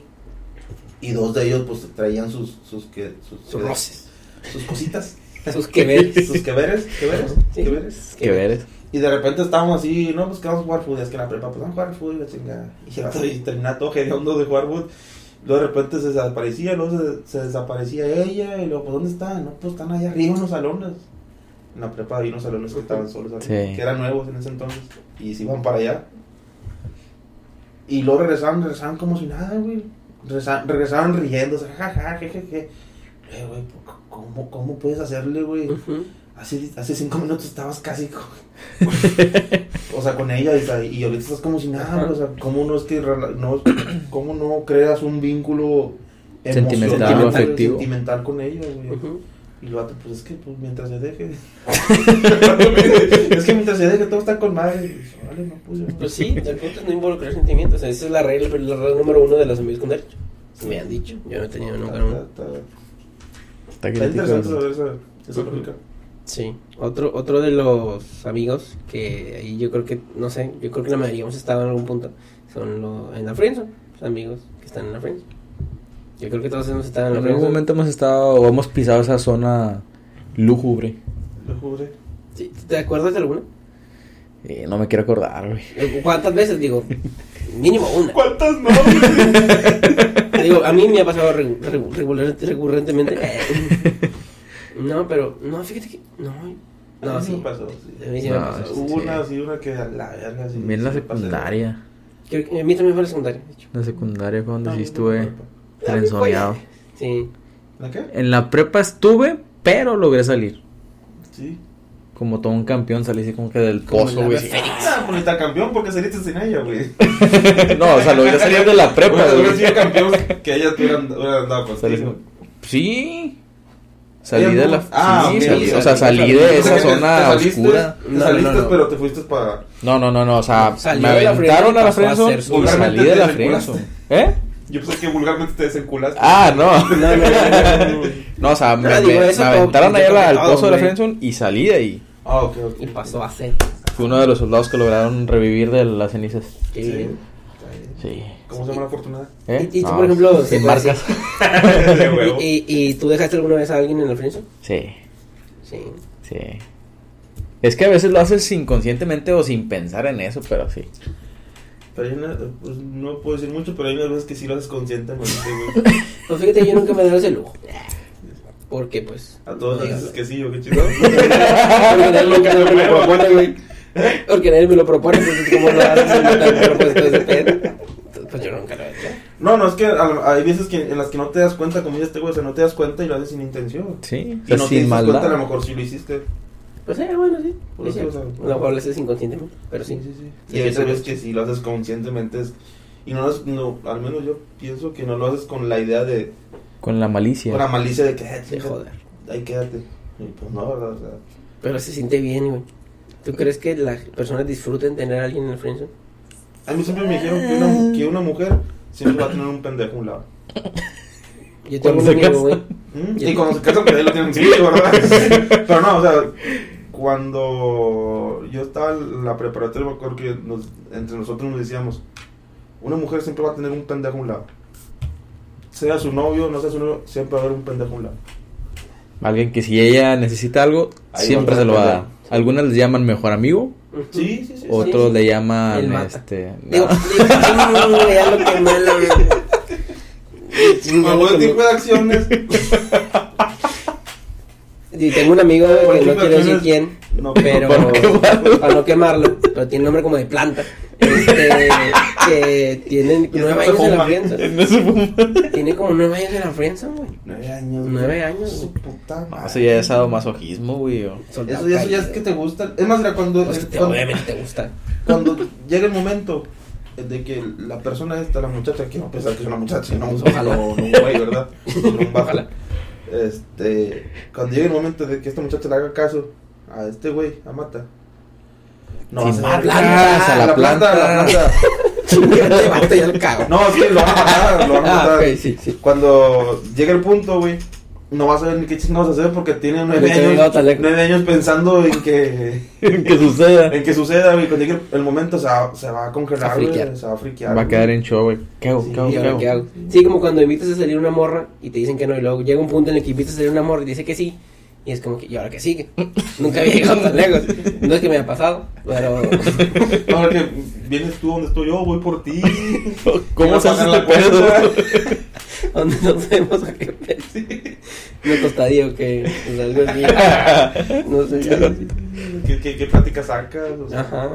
y dos de ellos, pues, traían sus, sus, que, sus, Sus roces. sus cositas, <laughs> Sus que ver. sus que veres, que veres, Sí. que veres. Que veres. Y de repente estábamos así, no, pues que vamos a jugar fútbol, es que en la prepa, pues vamos a jugar fútbol, y la chingada. Y el vato y terminaba todo hediondo de jugar fútbol. Luego de repente se desaparecía, luego se, se desaparecía ella, y luego, pues ¿dónde están? No, pues están allá arriba en los salones. En la prepa había unos salones que estaban solos, Sí. que eran nuevos en ese entonces, y se iban para allá. Y luego regresaban, regresaban como si nada, güey. Regresaban, regresaban riéndose, jajaja, jejeje. Eh, güey, ¿cómo, ¿cómo puedes hacerle, güey? Hace, hace cinco minutos estabas casi con... <laughs> o sea, con ella y, y ahorita estás como si nada, o sea, ¿cómo no es que no, <clears throat> cómo no creas un vínculo Sentimental afectivo. sentimental con ella, güey? Y el vato, pues es que pues, mientras se deje. <laughs> <laughs> es que mientras se deje todo está con madre. Vale, no, pues, no. Pues sí, el punto es no involucrar sentimientos. Esa es la regla, la regla número uno de los amigos con derecho. Me han dicho, yo no he tenido nunca Está, uno. está, Está está interesante saber esa, esa lógica. Sí, otro, otro de los amigos que ahí yo creo que, no sé, yo creo que la mayoría hemos estado en algún punto, son los en la friendzone, los amigos que están en la friendzone. Yo creo que todos hemos estado en En la algún friendzone. momento hemos estado o hemos pisado esa zona lúgubre. Sí, ¿Te acuerdas de alguna? Y no me quiero acordar, güey. ¿Cuántas veces? Digo, mínimo una. ¿Cuántas no? <laughs> Digo, a mí me ha pasado recurrentemente. <laughs> No, pero, no, fíjate que, no, A no, mí sí. me pasó, sí. A mí sí me No, pasó. sí. Hubo una así, una que a la verga. sí, la secundaria. Creo que a mí también fue la secundaria, de hecho. La secundaria fue donde sí estuve no, frenzoneado. Sí. ¿La qué? En la prepa estuve, pero logré salir. Sí. Como todo un campeón salí así como que del pozo, güey. Ah, pues está campeón porque saliste sin ella, güey. <laughs> No, o sea, logré salir de la prepa, hubiera güey. sido campeón que ella tuviera hubiera andado contigo. Sí. Salí de la... Ah, sí, salí- o sea, salí de esa te- zona te saliste, oscura. Te No, saliste, no, no. pero te fuiste para. No, no, no, no, o sea, me aventaron a la y salí de la friendzone. ¿Eh? Yo pensé que vulgarmente te desenculaste. Ah, <laughs> no. No, no, no, no, no. No, o sea, me, aventaron ahí a la- al pozo de la friendzone y salí de ahí. Ah, ok, ok. Y pasó a ser. Fui uno de los soldados que lograron revivir de las cenizas. Sí. Sí. ¿Cómo se llama la afortunada? ¿Eh? Y- y tú, No, por ejemplo, sin ¿se puede marcas. <laughs> <laughs> ¿Y, y, y tú dejaste alguna vez a alguien en el friendzone? Sí, Sí. sí. Es que a veces lo haces inconscientemente o sin pensar en eso, pero sí. Pero hay una, pues, no puedo decir mucho, pero hay unas veces que sí lo haces conscientemente, güey. <laughs> Pues fíjate, yo nunca me he dado ese lujo. Porque, pues. A todos digas. dices que sí, o qué chido. Porque nadie nunca me lo propone, güey. Porque nadie me lo propone, pues ¿cómo lo haces? No te propuesto ese pedo. Pues yo nunca lo he hecho. No, no, es que a- hay veces que en las que no te das cuenta, como dice este güey, o sea, no te das cuenta y lo haces sin intención. Sí, o Y sea, no te sin das cuenta, a lo mejor sí lo hiciste. Pues eh, bueno, sí. Por Es eso, cierto. o sea, A lo mejor lo haces inconscientemente, pero sí. sí, sí. Sí, Y hay veces es. que sí lo haces conscientemente. es- y no, lo haces- no, al menos yo pienso que no lo haces con la idea de, Con la malicia. con la malicia de que, "Ah, De chinga, joder. ahí quédate. Y pues no, ¿verdad? O sea, Pero se siente bien, güey. ¿Tú crees que las personas disfruten tener a alguien en el friendzone? A mí siempre me dijeron que una, que una mujer siempre va a tener un pendejo a un lado. Yo tengo Cuando un se amigo, güey. ¿Mm? Y cuando se casan, pues ahí lo tienen sí, ¿verdad? <laughs> Pero no, o sea, cuando yo estaba en la preparatoria, me acuerdo que nos- entre nosotros nos decíamos, una mujer siempre va a tener un pendejo a un lado. Sea su novio, no sea su novio, siempre va a haber un pendejo a un lado. Alguien que si ella necesita algo, Ahí siempre se lo va a dar. Algunas les llaman mejor amigo. Sí, sí, sí. otros sí. le llaman este. Digo, no. ya lo que malo, <laughs> tipo de acciones. <laughs> Y tengo un amigo que no quiero decir quién, No, pero para no quemarlo. para no quemarlo, pero tiene nombre como de planta. Este, que tiene <laughs> nueve años en la. <laughs> No fuma. Tiene como nueve años en la friendzone, güey. Nueve años. Nueve años, Su puta No, madre. eso ya es sadomasoquismo, güey. Eso, ya- eso ya es que te gusta. Es más, mira, cuando, Pues que te- cuando, obviamente te gusta. <laughs> cuando llega el momento de que la persona esta, la muchacha, quiero pensar que es una muchacha, no un Ojalá. no, no un güey, ¿verdad? No. Ojalá. Este, cuando llegue el momento de que esta muchacha le haga caso a este güey, a Mata. No va a marcas, a la planta. la planta. <laughs> Este vato ya lo cago. No, es que lo van a matar, lo van a Ah, matar. ok, sí, sí. Cuando llegue el punto, güey, no vas a saber ni qué chingados hacer porque tiene nueve años, nueve años pensando en que <laughs> que suceda. en que suceda, güey. Cuando llegue el momento se va, se va a congelar, Se va a güey, friquear. se va a friquear. Va a güey. quedar en show, güey. ¿Qué hago? Sí, ¿Qué hago? ¿Y ¿Qué ahora hago? qué hago? Sí, como cuando invitas a salir una morra y te dicen que no, y luego llega un punto en el que invitas a salir una morra y dice que sí, y es como que, ¿y ahora qué sigue? <laughs> Nunca había llegado tan lejos. No es que me haya pasado, pero. <laughs> Ahora que vienes tú donde estoy yo, voy por ti. ¿Cómo se hace este la pedo? ¿Dónde nos <laughs> vemos? ¿A qué o qué? Pues algo así. <laughs> No sé. ¿Qué, qué, qué plática sacas? O sea, Ajá.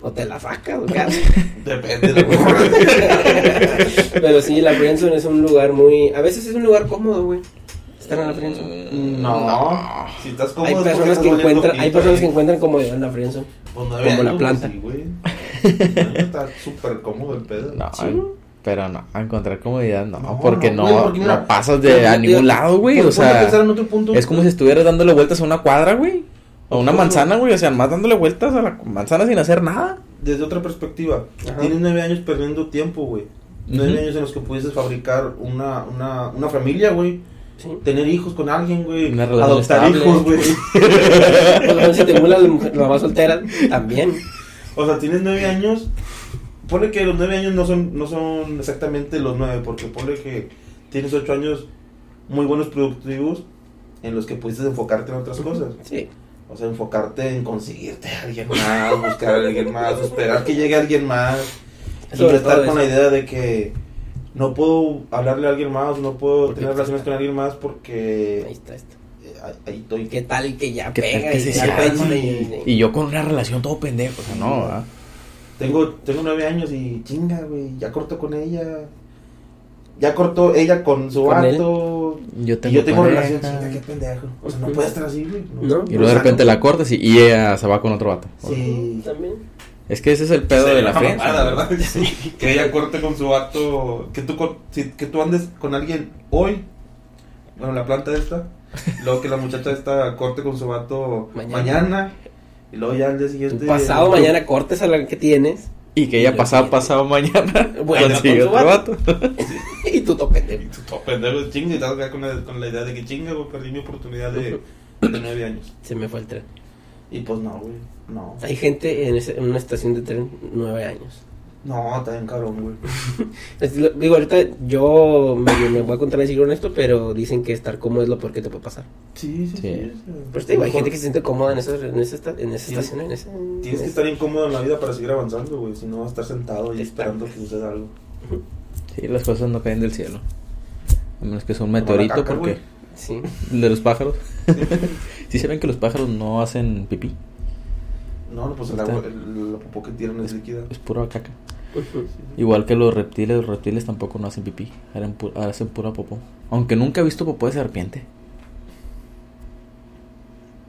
O te la sacas, o qué haces. <laughs> Depende de la Pero sí, la friendzone es un lugar muy... A veces es un lugar cómodo, güey. Estar en la friendzone. No. Si estás cómodo. Hay personas estás que encuentran, hay personas que encuentran comodidad en la friendzone. Pues nueve como la planta. Sí, güey. Está súper cómodo el pedo. No, Sí. Pero no, a encontrar comodidad no, No, porque no, no, güey, porque mira, no pasas de a ningún lado, güey. O sea, en otro punto. es como si estuvieras dándole vueltas a una cuadra, güey. O una manzana, güey. O sea, más dándole vueltas a la manzana sin hacer nada. Desde otra perspectiva, Ajá. tienes nueve años perdiendo tiempo, güey. Nueve años en los que pudieses fabricar una, una, una familia, güey. Sí. Tener hijos con alguien, güey. Adoptar estable. hijos, güey. <laughs> Lo menos si te la mujer, la más soltera, también. O sea, tienes nueve años. Ponle que los nueve años no son, no son exactamente los nueve, porque ponle que tienes ocho años muy buenos productivos en los que pudiste enfocarte en otras cosas. Sí. O sea, enfocarte en conseguirte a alguien más, buscar a alguien más, esperar que llegue alguien más. Y Sobre estar con la eso. idea de que no puedo hablarle a alguien más, no puedo Porque tener te relaciones está- con alguien más porque Ahí está esto. eh, ahí, ahí estoy. ¿Qué tal que ya ¿Qué tal pega que y se ya y- Y yo con una relación todo pendejo. O sea, no, ¿verdad? Tengo, tengo nueve años y chinga, güey, ya cortó con ella. Ya cortó ella con su ¿Con él? vato. Yo Y tengo, yo tengo pareja. relación, chinga, qué pendejo. O sea, no puede estar así, güey. No. Y luego de repente la cortas y, y ella se va con otro vato. Sí. También. Es que ese es el pedo Sí, de la friendzone. mamada, ¿verdad? <laughs> Que ella corte con su vato. Que tú, que tú andes con alguien hoy. Bueno, la planta esta. Luego que la muchacha esta corte con su vato Mañana. mañana. Y luego ya al día Tú siguiente. pasado mañana cortes a la que tienes Y que ella pasado, pasado mañana <laughs> Bueno, consigue con su otro vato. <laughs> y tú tope. Y tú todo pendejo, chinga. Y quedar con la, con la idea de que chinga, güey. Perdí mi oportunidad de, de nueve años. Se me fue el tren. Y pues no, güey. No. Hay gente en, ese- en una estación de tren nueve años. No, está bien cabrón, güey. <laughs> Es lo- digo, ahorita yo me, me voy a contradecir con esto, pero dicen que estar cómodo es lo peor que te puede pasar. Sí, sí, sí. Sí. Pero te digo, hay gente que se siente cómoda en esa, en esa, esta- en esa estación. En esa, Tienes que estar incómodo en la vida para seguir avanzando, güey. Si no, vas a estar sentado y Te esperando que suceda algo. <laughs> Sí, las cosas no caen del cielo. A menos que sea un meteorito, caca, porque. Sí. El de los pájaros. <laughs> ¿Sí saben que los pájaros no hacen pipí? No, no, pues el agua, el, la popó que tiran es líquida. Es pura caca. <laughs> Igual que los reptiles, los reptiles tampoco no hacen pipí. Hacen, pu- hacen pura popó. Aunque nunca he visto popó de serpiente.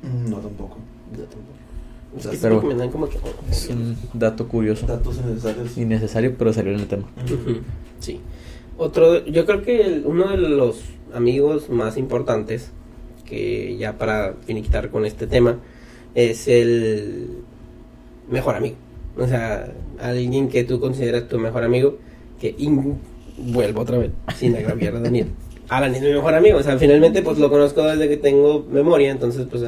Mm, No, tampoco. Yo tampoco. O Es sea, que pero- siempre me dan como que... Es un dato curioso. Datos innecesarios. Innecesario, pero salió en el tema. Sí. Otro, yo creo que el- uno de los amigos más importantes, que ya para finiquitar con este tema, es el mejor amigo. O sea, alguien que tú consideras tu mejor amigo, que in- vuelvo otra vez, sin agraviar a Daniel. Alan es mi mejor amigo, o sea, finalmente pues lo conozco desde que tengo memoria, entonces pues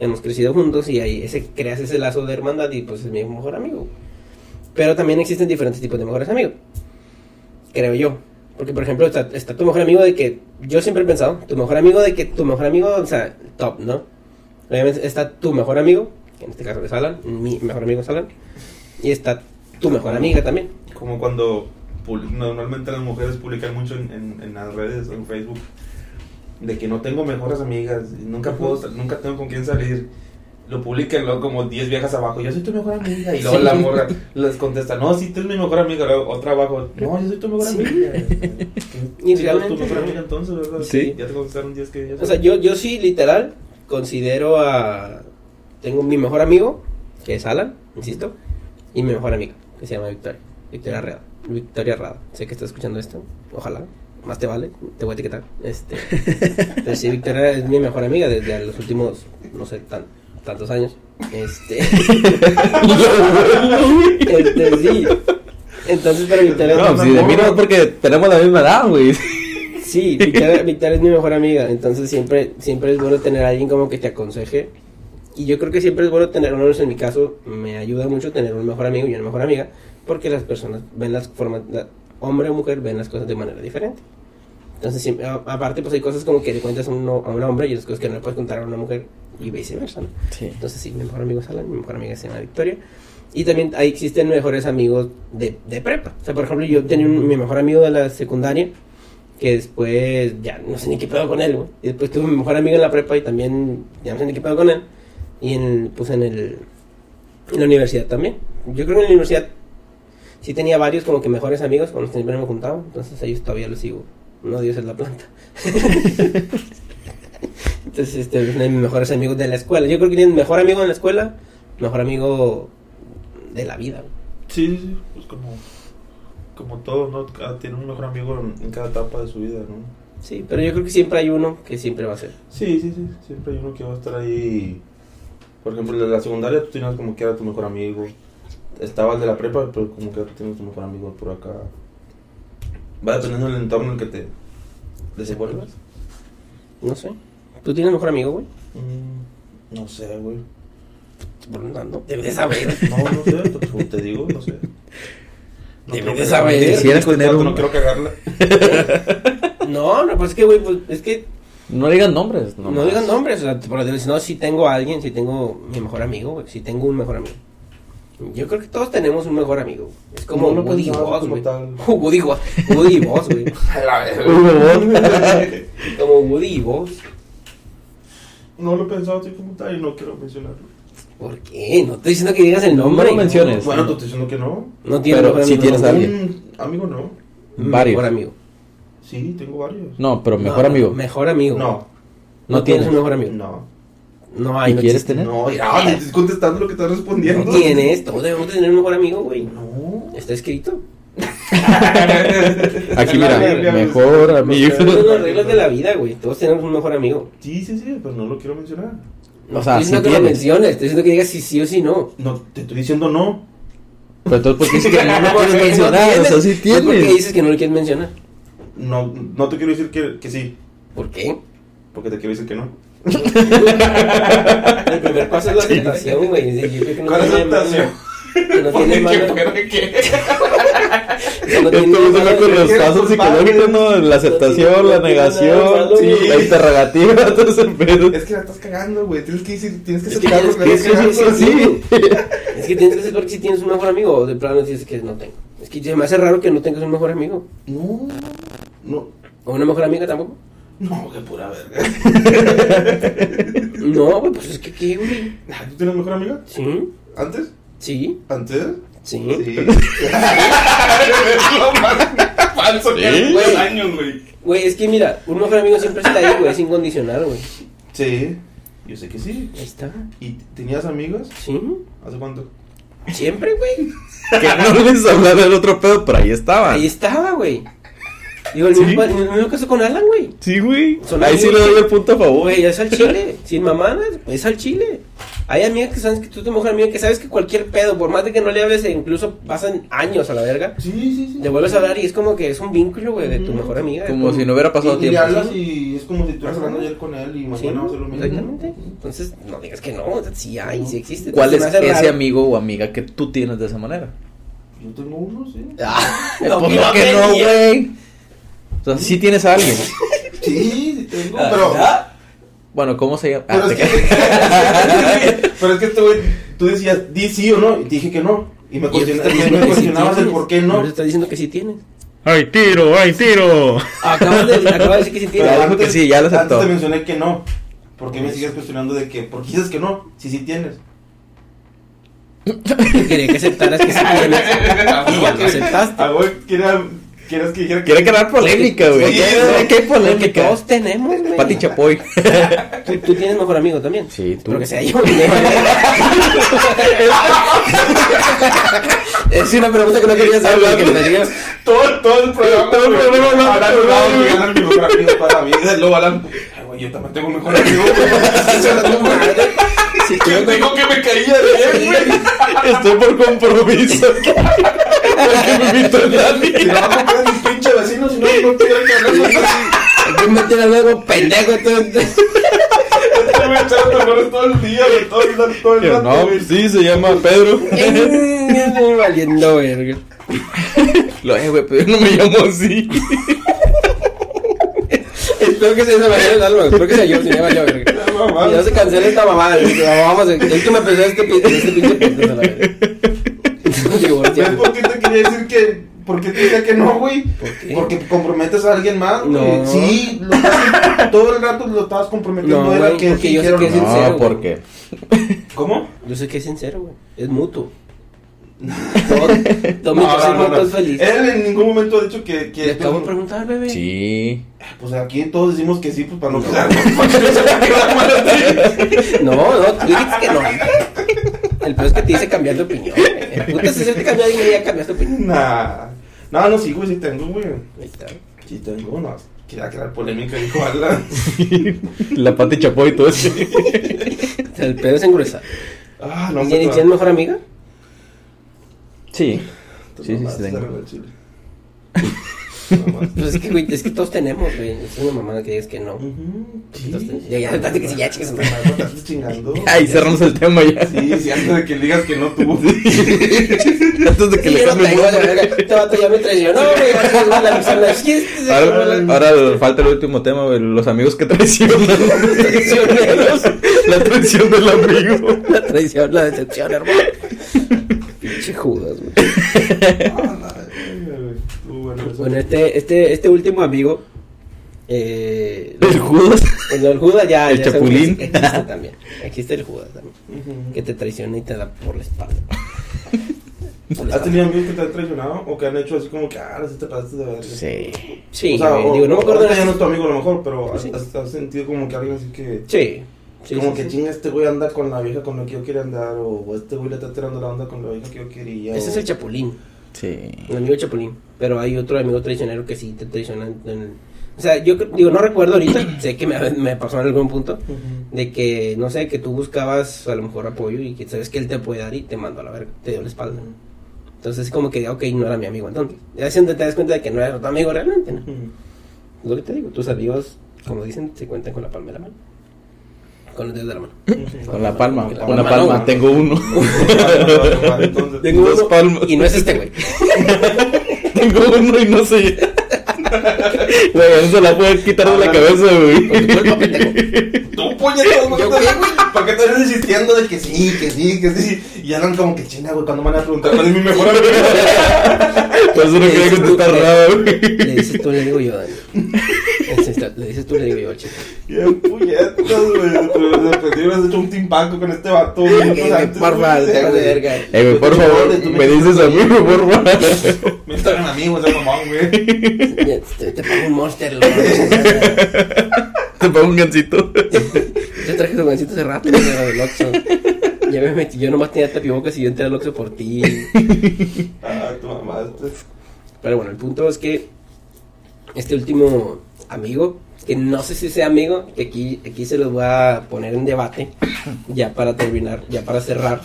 hemos crecido juntos y ahí ese, creas ese lazo de hermandad y pues es mi mejor amigo. Pero también existen diferentes tipos de mejores amigos creo yo. Porque, por ejemplo, está, está tu mejor amigo de que, yo siempre he pensado, tu mejor amigo de que tu mejor amigo, o sea, top, ¿no? Obviamente está tu mejor amigo, que en este caso es Alan, mi mejor amigo es Alan, y está tu mejor amiga también. Como cuando normalmente las mujeres publican mucho en, en, en las redes, en Facebook, de que no tengo mejores amigas, nunca puedo, nunca tengo con quién salir. Lo publican luego como 10 viejas abajo, yo soy tu mejor amiga. Y luego Sí. la morra les contesta, no, sí, tú eres mi mejor amiga. Luego otra abajo, no, yo soy tu mejor Sí. amiga. <laughs> Y realmente tu mejor amiga entonces, ¿verdad? Sí. Ya te contestaron 10 que ya O sea, yo, yo sí, literal, considero a... Tengo mi mejor amigo, que es Alan, insisto, y mi mejor amiga, que se llama Victoria. Victoria Rada. Victoria Rada. Sé que estás escuchando esto, ojalá. Más te vale, te voy a etiquetar. Este, <laughs> pero sí, Victoria es mi mejor amiga desde los últimos, no sé, tan, tantos años. Este, <laughs> este sí. Entonces, para Victoria No, es si de mí no, porque tenemos la misma edad, güey. Sí, Victoria, Victoria es mi mejor amiga, entonces siempre, siempre es bueno tener a alguien como que te aconseje. Y yo creo que siempre es bueno tener, al menos en mi caso, me ayuda mucho tener un mejor amigo y una mejor amiga, porque las personas ven las formas, la- hombre o mujer ven las cosas de manera diferente. Entonces, siempre, a- aparte, pues hay cosas como que le cuentas a un, a un hombre y otras cosas que no le puedes contar a una mujer y viceversa, ¿no? Sí. Entonces, sí, mi mejor amigo es Alan, mi mejor amiga se llama Victoria. Y también ahí existen mejores amigos de, de prepa. O sea, por ejemplo, yo tenía un- mi mejor amigo de la secundaria, que después ya no sé ni qué pedo con él, güey. Y después tuve mi mejor amigo en la prepa y también ya no sé ni qué pedo con él. Y en, pues en, el, en la universidad también. Yo creo que en la universidad sí tenía varios como que mejores amigos con los que siempre me juntaba. Entonces ellos todavía los sigo. No Dios es la planta. <laughs> Entonces, este, uno de mis mejores amigos de la escuela. Yo creo que tienen mejor amigo en la escuela, mejor amigo de la vida. Sí, pues como como todo, ¿no? Cada- Tiene un mejor amigo en, en cada etapa de su vida, ¿no? Sí, pero yo creo que siempre hay uno que siempre va a ser. Sí, sí, sí. Siempre hay uno que va a estar ahí. Por ejemplo, el de la secundaria tú tenías como que era tu mejor amigo. Estaba el de la prepa, pero como que tú tienes tu mejor amigo por acá. Va dependiendo del entorno en el que te desenvuelvas. No sé. ¿Tú tienes mejor amigo, güey? Mm, no sé, güey. No, debes de saber. No, no sé, te, pues, te digo, no sé. Debes quiero de saber. Quisieras Pues, tener un- No quiero cagarla. <laughs> No, no, pues es que, güey, pues es que No digan nombres. no, nomás. digan nombres. O sea, por decir, no, si tengo a alguien, si tengo mi mejor amigo, güey. Si tengo un mejor amigo. Yo creo que todos tenemos un mejor amigo. Es como No Woody Boss, güey. <laughs> Woody Boss. Woody Boss, güey. <laughs> <laughs> Como Woody Boss. No lo he pensado así como tal y no quiero mencionarlo. ¿Por qué? No estoy diciendo que digas el nombre. No lo menciones. Bueno, te estoy diciendo que no. No tiene Pero amigo, tienes no. a alguien. Amigo no. Varios. Mejor amigo. Sí, tengo varios. No, pero mejor No, amigo. Mejor amigo. No. No, No tienes tienes. un mejor amigo. No. No hay. ¿Y no quieres existe. tener? No, ya, te estoy contestando lo que estás respondiendo. No tienes. Todos debemos tener un mejor amigo, güey. No. Está escrito. <laughs> Aquí, mira, mejor amigo. Son las reglas de la vida, güey. Todos tenemos un mejor amigo. Sí, sí, sí, pero no lo quiero mencionar. No O sea, estoy diciendo sí que lo tienes. menciones. Estoy diciendo que digas si sí o si no. No, te estoy diciendo no. Pero entonces, ¿por qué dices que no lo <laughs> quieres no mencionar? O sea, sí ¿Por qué tienes. dices que no lo quieres mencionar? No, no te quiero decir que, que sí, ¿Por qué? porque te quiero decir que no. <laughs> El primer paso es la aceptación, güey. Es decir, Yo creo que no ¿Cuál tiene aceptación? malo- Que no <laughs> tiene malo. ¿Qué? que Esto malo- con los que eres psicológicos, ¿no? La aceptación, la negación, la interrogativa, <laughs> todo ese pedo. Es que la estás cagando, güey. Tienes que decir, tienes que Es que aceptar lo que tienes estás que- cagando. sí, <laughs> Es que tienes que saber si tienes un mejor amigo o de plano dices que no tengo. Es que se me hace raro que no tengas un mejor amigo. No, no, O una mejor amiga tampoco. no, qué pura verga. <laughs> No, güey, pues es que qué, güey. ¿Tú tienes mejor amiga? Sí, ¿Antes? sí, ¿Antes? Sí. Sí. lo más <laughs> falso que Sí. hace años, güey. Güey, es que mira, un mejor amigo siempre está ahí, güey, es incondicional, güey. Sí, yo sé que sí. Ahí está. ¿Y tenías amigas? Sí, ¿Hace cuánto? siempre, güey. <laughs> Que no les hablar del otro pedo, pero ahí estaba. Ahí estaba, güey. Digo, el Sí. mismo, el mismo caso con Alan, güey. Sí, güey. Son Ahí sí le doy el punto a favor. Güey, es al chile, <laughs> sin mamadas, es al chile. Hay amigas que sabes que tú te mejor amiga, que sabes que cualquier pedo, por más de que no le hables, incluso pasan años a la verga, Sí, sí, sí. le vuelves a hablar y es como que es un vínculo, güey, de tu mejor amiga. Como si no hubiera pasado y, y tiempo. hablas y es como si estuvieras hablando ayer con él y Sí, mañana va a ser lo mismo. exactamente. Entonces, no digas que no, o sea, sí hay, sí existe. ¿Cuál es Entonces, ese raro. amigo o amiga que tú tienes de esa manera? Yo tengo uno, sí. Ah, Pues, no, ¿por que no qué no, tenía. güey? O sea, sí tienes a alguien. Sí, sí tengo, Ah, pero... ¿verdad? Bueno, ¿cómo se llama? Pero Ah, es, te que, <laughs> pero es que tú, tú decías, di sí o no, y te dije que no. Y me, Y sí cuestionabas el por qué no. Ahorita estás diciendo que sí tienes. ¡Ay, tiro! ¡Ay, tiro! Acabas de, acabas de decir que sí Pero tienes. Que sí, ya lo aceptó. Antes te mencioné que no. ¿Por qué me sigues cuestionando de que? ¿Por qué dices que no? Si sí tienes. Quería que aceptaras que sí tienes. <laughs> Y ya lo aceptaste. Ah, quería, quieras que dijera que... Quiere crear <laughs> polémica, güey. Sí, ¿Qué, qué Porque polémica? todos tenemos, güey. Pati Chapoy. ¿Tú, tú tienes mejor amigo también. Sí, tú. Espero que sea yo. es una pregunta que no quería hacer, que me digas. Todo, todo el programa. Todo el programa hablando de mi mejor amigo. Luego güey, yo también tengo un mejor amigo. <laughs> Sí, ¿Quién dijo que me caía bien, güey? Estoy por compromiso. <laughs> Porque me invitó Si Dani. no, va a comprar mi pinche vecino, si no, no tuviera que hablar con Hay que meter a luego pendejo. Entonces, Este güey echando mejores todo el día, güey, todo el, todo el rato, no, sí, se llama Pedro. <laughs> valiendo verga. Lo eh, güey, pero yo no me llamo así. Espero que sea esa manera el alma. Espero que sea yo, si me valió verga. No, mamá. Y no se cancele esta mamada. Vamos, a- es que me empezó este, este pinche. <laughs> Digo, ¿Ves por qué te quería decir que.? ¿Por qué te decía que no, güey? ¿Por qué? Porque comprometes a alguien más, güey. No. Sí, lo estás- todo el rato lo estabas comprometiendo. No, era güey, que porque yo sé que es no. sincero, No. ¿por qué? ¿Cómo? Yo sé que es sincero, güey. Es mutuo. <laughs> Mi No, no, no, no. es feliz. Él en ningún momento ha dicho que. que Le acabo de preguntar, bebé. Sí. Pues aquí todos decimos que sí, pues para no quedar. No, no, tú dijiste que no. El peor es que te hice cambiar de opinión. El puta si se te cambió y ya cambiaste de opinión. Nah. No, no, sí, güey, sí tengo, güey. Ahí está. Sí tengo, no. Quería crear polémica, dijo Alan. La pata y chapoy y todo eso. El pedo es engruesar. Ah, no, ¿Y ¿Tienes tienes mejor amiga? Sí. Sí, sí, sí, tengo. Chile. <laughs> Pues es que, güey, es que todos tenemos, güey. Es una mamada que digas que no. Sí. ya, ya, date que sí, ya, chicas, Te madre. estás chingando. <laughs> Ahí cerramos el tema ya. Sí, sí, antes de que digas que no tuvo. <laughs> Antes de que Sí, le yo no cambie tengo, la verga. Este vato ya me traicionó, güey. La Ahora, ahora falta el último tema, güey. Los amigos que traicionan. Traicioneros. La traición del amigo. La traición, la decepción, hermano. Pinche Judas, güey. <laughs> Bueno este, este, este último amigo. Eh, El Judas. el, el Judas ya. El ya Chapulín. que Existe <laughs> también. Existe el Judas también. Ujú. Que te traiciona y te da por la espalda. ¿Has tenido amigos que te han traicionado o que han hecho así como que, ah, sí te pasaste de verga? Sí. Sí, o sea, o- digo, no me acuerdo ya no es tu amigo a lo mejor, pero has, Sí. has- has sentido como que alguien así que. Sí. Sí como sí, que sí. chinga, este güey anda con la vieja con la que yo quería andar, o este güey le está tirando la onda con la vieja que yo quería. Ese o- es el Chapulín. Sí. El amigo Chapulín. Pero hay otro amigo traicionero que sí te traiciona. en- o sea, yo digo, no recuerdo ahorita. <coughs> sé que me, me pasó en algún punto. De que, no sé, que tú buscabas a lo mejor apoyo y que sabes que él te puede dar y te mandó a la verga, te dio la espalda. Entonces, como que, ok, no era mi amigo entonces. Ya siempre te das cuenta de que no era tu amigo realmente, ¿no? Lo que te digo, tus amigos, como dicen, se cuentan con la palma de la mano. Con los dedos de la mano. Con la palma. Con la palma. Tengo uno. <laughs> Tengo Dos uno, palmas. Y no es este, güey. <laughs> Tengo uno y no sé. Güey, no se la puede quitar de la cabeza, güey. <laughs> Tú puñetas, güey. ¿Yo ¿Por qué, te estás insistiendo de que sí, que sí, que sí? Y andan como que chinga, güey, cuando me van a preguntar cuál es mi mejor amigo. Por eso no Le quería dices tú, contestar le- nada, güey. Le dices tú, le digo yo, Dani. Le dices tú, le digo yo, chico. Bien puñetas, güey. Pero de repente hubieras hecho un timpaco con este vato. güey. deja de verga. Eh, güey, por favor, me dices a mí, por favor. Me están en amigos, ese mamón, güey. Te, te pago un monster, loco. Te pongo un gancito. Yo traje tu gancito hace rato, güey, del Oxxo. Ya me metí, yo nomás tenía tapibocas y yo entré al Oxxo por ti. Ah, tu mamá. este. Pero bueno, el punto es que este último amigo, que no sé si sea amigo, que aquí, aquí se los voy a poner en debate, <coughs> ya para terminar, ya para cerrar,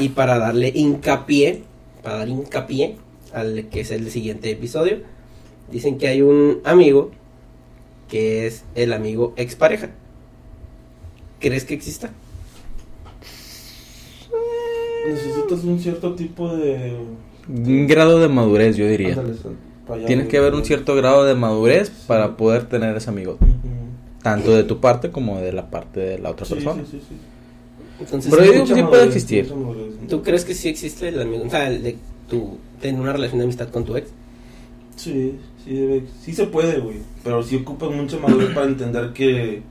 y para darle hincapié, para dar hincapié al que es el siguiente episodio. Dicen que hay un amigo que es el amigo expareja. ¿Crees que exista? Necesitas un cierto tipo de. Un grado de madurez, yo diría. Para allá, Tiene güey. que haber un cierto grado de madurez para poder tener ese amigo. Tanto de tu parte como de la parte de la otra Sí, persona. sí, sí, sí. Entonces, Pero yo digo que sí puede existir. ¿tú crees que sí existe el amigo? O sea, el de tu, tener una relación de amistad con tu ex. Sí, sí, debe, sí se puede, güey. Pero sí ocupas mucha madurez para entender que,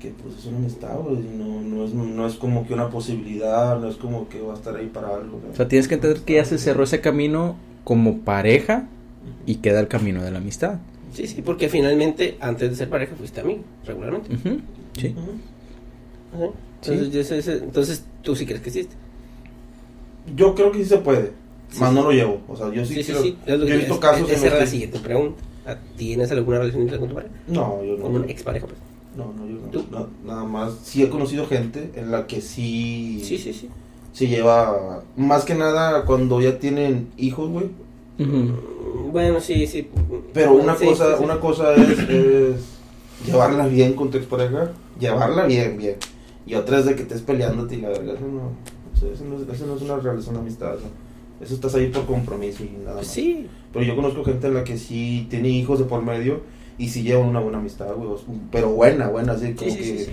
que pues es una amistad, güey. y No, no, es, no es como que una posibilidad, no es como que va a estar ahí para algo. O sea, tienes que entender que ya se cerró ese camino como pareja y queda el camino de la amistad. Sí, sí, porque finalmente antes de ser pareja fuiste amigo, regularmente. Sí. Entonces, yo sé- entonces tú sí crees que existe. Yo creo que sí se puede. Sí, Más sí. no lo llevo. O sea, yo sí, Sí, sí, creo. sí. Yo Es lo he visto es- casos Esa era la siguiente pregunta. ¿A- ¿Tienes alguna relación con tu pareja? No, yo Como no. una expareja, pues. No, no, yo no. ¿Tú? No, Nada más. Sí he conocido gente en la que sí. Sí, sí, sí. Se lleva. Más que nada cuando ya tienen hijos, güey. Bueno, sí, sí. Pero una Sí, cosa, sí, una cosa es, es llevarla bien con tu expareja, llevarla bien, bien. Y otra es de que estés peleándote y la verga, eso no, eso no, es- eso no es una relación de amistad, eso, eso estás ahí por compromiso y nada más. Pues sí. Pero yo conozco gente en la que sí tiene hijos de por medio y sí llevan una buena amistad, güey, pero buena, buena, así como que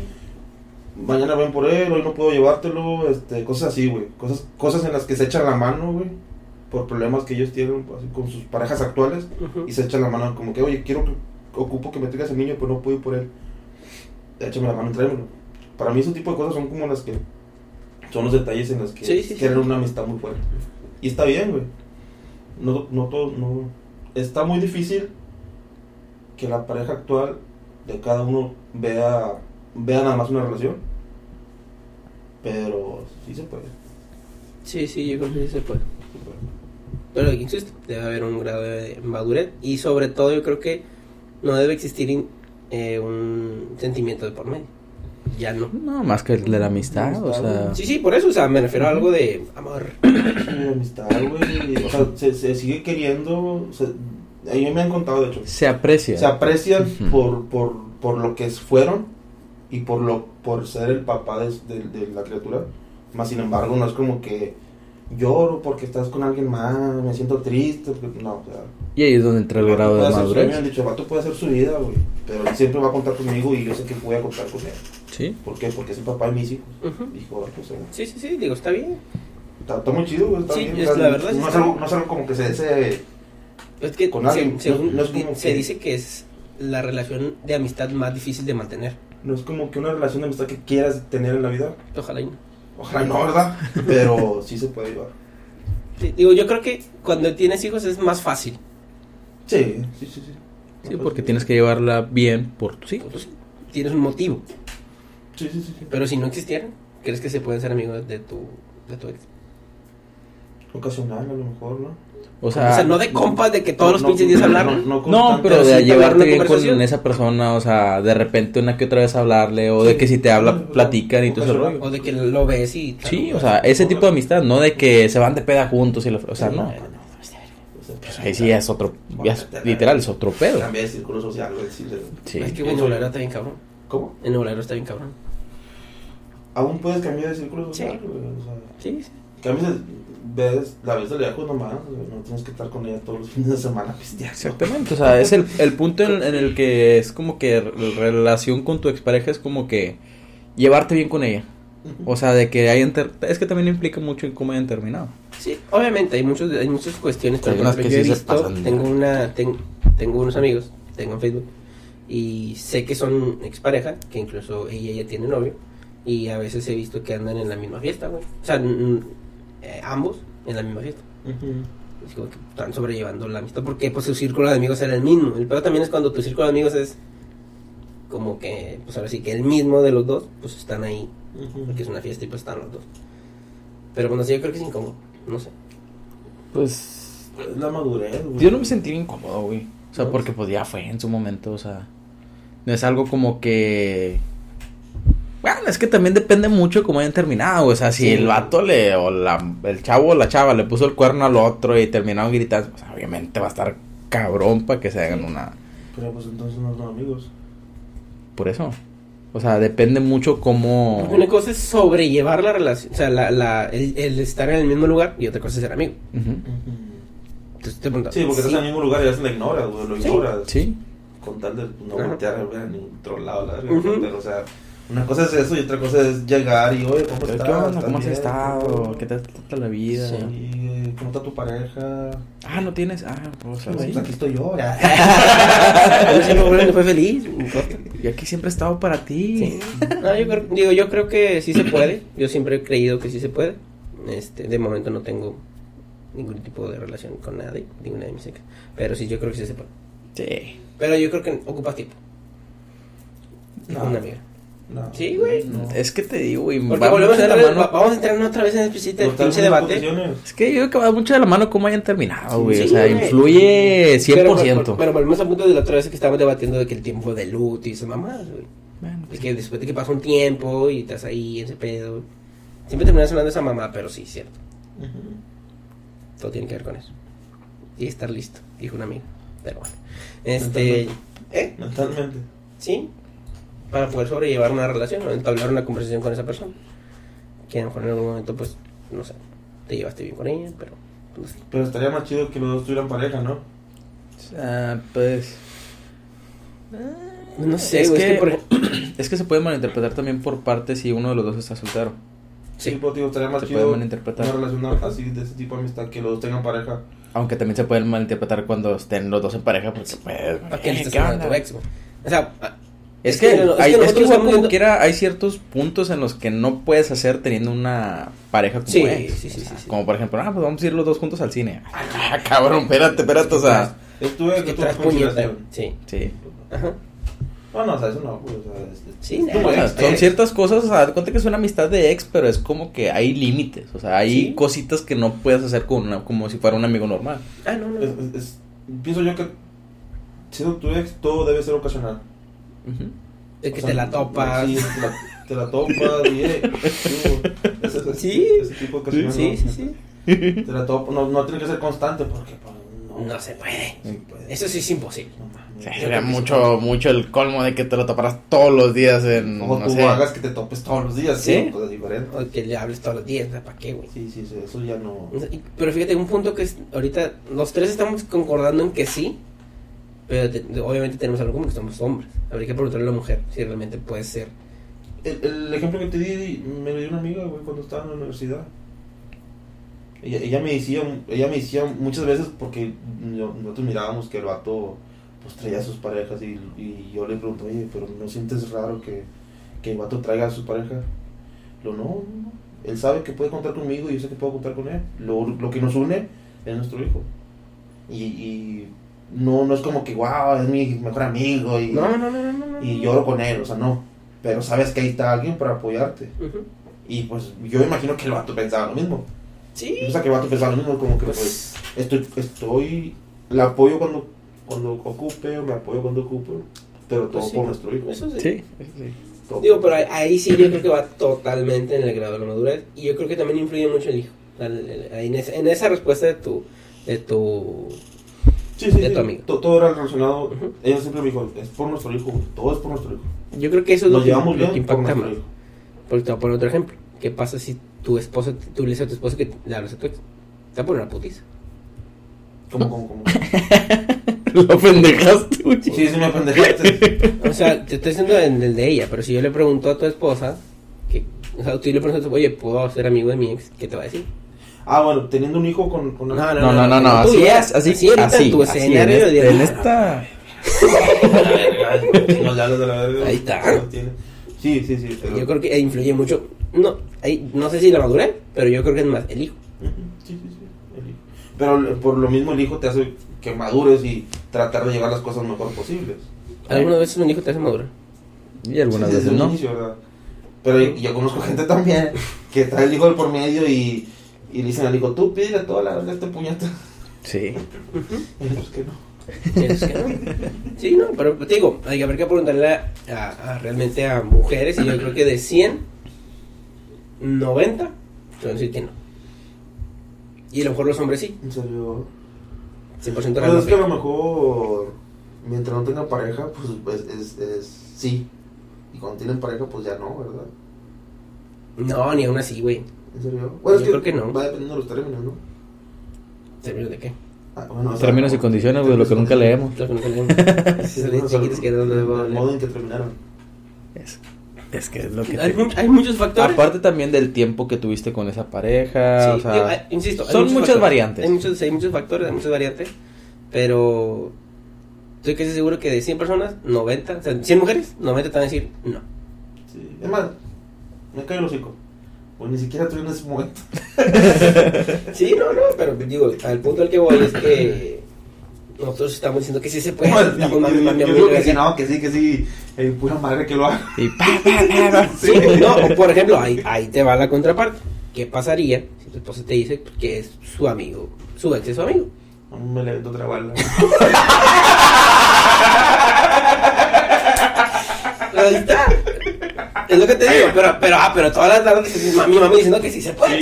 mañana ven por él, hoy no puedo llevártelo, este, cosas así, güey, cosas, cosas en las que se echan la mano, güey, por problemas que ellos tienen así, con sus parejas actuales y se echan la mano como que, oye, quiero que ocupo que me traigas el niño, pero no puedo ir por él. Échame la mano y tráemelo. Para mí ese tipo de cosas son como las que son los detalles en los que Sí, sí, quieren sí. una amistad muy fuerte. Y está bien, güey. No, no todo, no. Está muy difícil que la pareja actual de cada uno vea, vea nada más una relación. Pero sí se puede. Sí, sí, yo creo que sí se puede. Pero insisto, debe haber un grado de madurez y sobre todo yo creo que no debe existir in- eh, un sentimiento de por medio. Ya no. No, más que el de la amistad, o sea... Sí, sí, por eso, o sea, me refiero a algo de amor. <coughs> Mi amistad, güey. O sea, se, se sigue queriendo. Se, a mí me han contado, de hecho. Se aprecia. Se aprecian Ujú. por, por, por lo que fueron y por lo por ser el papá de, de- de la criatura. Más sin embargo, no es como que lloro porque estás con alguien más, me siento triste. porque- no, o sea. Y ahí es donde entra el grado de su- Me madurez. han dicho, el vato puede hacer su vida, güey. Pero él siempre va a contar conmigo y yo sé que voy a contar con él. Sí. ¿Por qué? Porque es el papá de mis hijos. Ujú. Dijo, pues, eh, Sí, sí, sí, digo, está bien. está, está muy chido, güey. Está Sí, bien. es o sea, la verdad, sí No es, está algo, no es algo como que se. se Es que Con se- alguien, según no- no es como se que- dice que es la relación de amistad más difícil de mantener. no es como que una relación de amistad que quieras tener en la vida. Ojalá y no. Ojalá no, ¿verdad? <laughs> Pero sí se puede llevar. Sí, digo, yo creo que cuando tienes hijos es más fácil. Sí, sí, sí. Sí, Sí, porque tienes que llevarla bien por tus hijos. Pues, tienes un motivo. Sí, sí, sí. sí. Pero si no existieran, ¿crees que se pueden ser amigos de tu, de tu ex? Ocasional, a lo mejor, ¿no? O O sea, sea, no de compas de que todos los pinches días no, hablar. no, no pero de llevarte bien con esa persona, o sea, de repente una que otra vez hablarle, o de que si te habla, platican y todo ese rollo. O de que lo ves y... Sí, o sea, ese tipo de amistad, no de que se van de peda juntos y la- o sea, no. Sea, Pues ahí sí ya es otro, ya es, literal, es otro pedo. Cambié de círculo social, sí. Es que en Nuevo está bien cabrón. ¿Cómo? En Nuevo está bien cabrón. Aún puedes cambiar de círculo social, Sí. güey. O sea, Sí, sí. Cambias ves, la ves de lejos nomás, No tienes que estar con ella todos los fines de semana pisteando. Exactamente, o sea, es el, el punto en, en el que es como que la relación con tu expareja es como que llevarte bien con ella. O sea, de que hayan es que también implica mucho en cómo hayan terminado. Sí, obviamente hay muchos hay muchas cuestiones. Ejemplo, que yo he sí visto, tengo una ten- tengo unos amigos, tengo en Facebook y sé que son expareja, que incluso ella ya tiene novio y a veces he visto que andan en la misma fiesta, güey. O sea, eh, ambos en la misma fiesta. Como que están sobrellevando la amistad porque pues su círculo de amigos era el mismo. El peor también es cuando tu círculo de amigos es como que, pues ahora sí que el mismo de los dos, pues están ahí porque es una fiesta y pues están los dos. Pero bueno, sí, yo creo que es incómodo, no sé. Pues Es la madurez, güey. yo no me sentí incómodo, güey. O sea, ¿No? porque pues ya fue en su momento, o sea, no es algo como que bueno, es que también depende mucho cómo hayan terminado, o sea, si Sí. el vato le o la, el chavo o la chava le puso el cuerno al otro y terminaron gritando, pues obviamente va a estar cabrón para que se hagan una Pero pues entonces no son amigos. Por eso. O sea, depende mucho cómo... Porque una cosa es sobrellevar la relación, o sea, la, la, el, el estar en el mismo lugar y otra cosa es ser amigo. Ujú. Entonces te pregunto, Sí, porque sí, estás en el mismo lugar y a veces la ignoras, güey, lo ignoras. Sí. Con tal de no voltear a ver a ningún otro lado, la verdad. Ujú. Pero, o sea, una cosa es eso y otra cosa es llegar y, oye, ¿cómo ¿Qué estás? onda? ¿Estás ¿Cómo has estado? ¿Qué te trata la vida? Sí. ¿Cómo está tu pareja? Ah, ¿no tienes? Ah, pues Pues, aquí estoy yo. Uno <laughs> siempre fue feliz. Yo aquí siempre he estado para ti. Sí. No, yo creo, digo, yo creo que sí se puede. Yo siempre he creído que sí se puede. Este, de momento no tengo ningún tipo de relación con nadie, ninguna de mis ex. Pero sí, yo creo que sí se puede. Sí. Pero yo creo que ocupa tiempo. No. Una amiga. No. Sí, güey. No. Es que te digo, güey. Porque va volvemos mucho a de la entrar, mano- va- vamos a entrar otra vez en el pinche debate. posiciones. Es que yo creo que va mucho de la mano cómo hayan terminado, güey. Sí, o sea, güey. influye 100%. Pero, pero volvemos al punto de la otra vez que estábamos debatiendo de que el tiempo de luto y esas mamadas, güey. Bueno, De que después de que pasa un tiempo y estás ahí en ese pedo. Siempre terminas hablando de esa mamá, pero sí, cierto. Ujú. Todo tiene que ver con eso. Y estar listo, dijo un amigo. Pero bueno. Este. ¿Eh? Mentalmente. Sí. Para poder sobrellevar una relación o entablar una conversación con esa persona. Que a lo mejor en algún momento, pues, no sé, te llevaste bien con ella, pero. pues, No sé. Pero estaría más chido que los dos tuvieran pareja, ¿no? ah, pues. No sé, es, güey, que, es que por <clears throat> es que se puede malinterpretar también por parte si uno de los dos está soltero. Sí, Sí. pues, digo, estaría más Se puede chido malinterpretar. una relación así de ese tipo de amistad que los dos tengan pareja. Aunque también se pueden malinterpretar cuando estén los dos en pareja, porque pues. ¿Para qué le eh, estás ¿qué hablando a tu onda? ex, güey? O sea, Es que, no, hay, es que nosotros igual estamos como viendo- quiera hay ciertos puntos en los que no puedes hacer teniendo una pareja como Sí, ex. sí, sí, O sea, sí, sí. Como por ejemplo, ah, pues vamos a ir los dos juntos al cine. <laughs> Ah, cabrón, espérate, espérate, o sea. Estuve que que tu traes puñeta. consideración. Sí. Sí. Ajá. No, no, o sea, eso no, güey, o sea, es- es- Sí, es O sea, son ex. ciertas cosas, o sea, cuenta que es una amistad de ex, pero es como que hay límites, o sea, hay Sí. cositas que no puedes hacer con una, como si fuera un amigo normal. Ah, no, no. Es- es- es- pienso yo que siendo tu ex, todo debe ser ocasional. Ujú. De que O sea, te la topas. Sí, te la, te la topas y eh, tú, ese, ese- Sí. ese tipo de ocasiones. Sí, no, sí, sí. Te la topas, no, no tiene que ser constante porque pues, no, No se puede. puede. Eso sí es imposible. Sí, sería mucho, mucho el colmo de que te lo toparas todos los días en, sí. O no tú sé. hagas que te topes todos los días, ¿Sí? sí, pues es diferente. O que le hables todos los días, ¿para qué, güey? Sí, sí, sí, eso ya no. Pero fíjate, un punto que es, ahorita los tres estamos concordando en que sí, pero obviamente tenemos algo como que somos hombres. Habría que preguntarle a la mujer si realmente puede ser. El, el ejemplo que te di me lo dio una amiga, cuando estaba en la universidad. Ella, ella me decía, ella me decía muchas veces porque nosotros mirábamos que el vato pues traía a sus parejas y, y yo le pregunto, oye, pero ¿no sientes raro que, que el vato traiga a su pareja? Lo no, no, no. Él sabe que puede contar conmigo y yo sé que puedo contar con él. Lo, lo que nos une es nuestro hijo. Y, y no, no es como que, wow, es mi mejor amigo y, No, no, no, no, no. no. y lloro con él, o sea, no. Pero sabes que ahí está alguien para apoyarte. Y pues yo imagino que el vato pensaba lo mismo. Sí. O sea, que el vato pensaba lo mismo, como que pues, Pues, estoy, estoy, la apoyo cuando, cuando ocupe, o me apoyo cuando ocupe, pero todo Pues sí. por nuestro hijo. eso sí. Sí, sí. Todo Digo, pero ahí, ahí sí yo creo que va totalmente en el grado de la madurez. Y yo creo que también influye mucho el hijo. En esa, en esa respuesta de tu, de tu sí, sí, de sí, tu amigo. to- Todo era relacionado, ella siempre me dijo, es por nuestro hijo, todo es por nuestro hijo. Yo creo que eso es lo llevamos lo que impacta más. hijo. Porque te voy a poner otro ejemplo. ¿Qué pasa si tu esposa, tú le dices a tu esposa que le hablas a tu ex? Te va a poner una putiza. ¿Cómo, cómo, cómo? <laughs> Lo pendejaste, güey. Sí, sí me pendejaste. <laughs> O sea, te estoy diciendo en el de ella, pero si yo le pregunto a tu esposa, que, o sea, tú le preguntas oye, ¿puedo ser amigo de mi ex? ¿Qué te va a decir? Ah, bueno, teniendo un hijo con... con No, no, no, no, tú así ya, es, así, así así, en tu así, escenario en, de- este- en esta... No, la verga. Ahí está. Sí, sí, sí. pero- Yo creo que influye mucho, no, ahí, no sé si la madurez, pero yo creo que es más el hijo. Sí, sí, sí. el hijo. Pero eh, por lo mismo el hijo te hace que madures y tratar de llevar las cosas mejor posibles. ¿Alguna vez un hijo te hace madurar? Y algunas Sí, veces el no. inicio. Pero y- yo conozco gente también que trae el hijo del por medio y, y le dicen al hijo, tú pídele toda la verga a este puñeta. Sí. Y otros que no. Es que no. Sí, no, pero te digo, hay que haber que preguntarle a, a- a realmente a mujeres y yo creo que de 100, 90, te van a decir que no. Y a lo mejor los hombres sí, En serio. 100% Pero es que a lo mejor, mientras no tengan pareja, pues es, es, es sí. Y cuando tienen pareja, pues ya no, ¿verdad? No, ni aún así, güey. ¿En serio? Bueno, Yo es creo que no. Va dependiendo de los términos, ¿no? ¿Términos de qué? Ah, bueno, o sea, Términos y condiciones, güey, lo que nunca leemos. Lo que nunca leemos. <laughs> O sea, chiquitas que no a el modo en que terminaron. Es, es que es lo que Hay, te... mu- hay muchos factores. Aparte también del tiempo que tuviste con esa pareja, Sí, o sea... digo, hay- insisto, hay son muchas factores. variantes. Hay muchos, hay muchos factores, hay muchas variantes, pero estoy casi seguro que de 100 personas, 90, o sea, 100 mujeres, 90 te van a decir no. Sí. Es más, me cae el hocico. Pues ni siquiera en ese momento. <laughs> Sí, no, no, pero digo, al punto al que voy es que nosotros estamos diciendo que sí se puede. Bueno, estamos mami, mami, yo que sí, no, que sí, que sí. Eh, pura madre que lo haga. Y pa, pa, pa. <laughs> Sí, no, o por ejemplo, ahí, ahí te va la contraparte. ¿Qué pasaría si tu esposa te dice que es su amigo, su ex es su amigo? Me levanto otra bala. <laughs> Ahí está. Es lo que te digo, pero, pero, ah, pero todas las tardes mami, mami diciendo que sí se puede.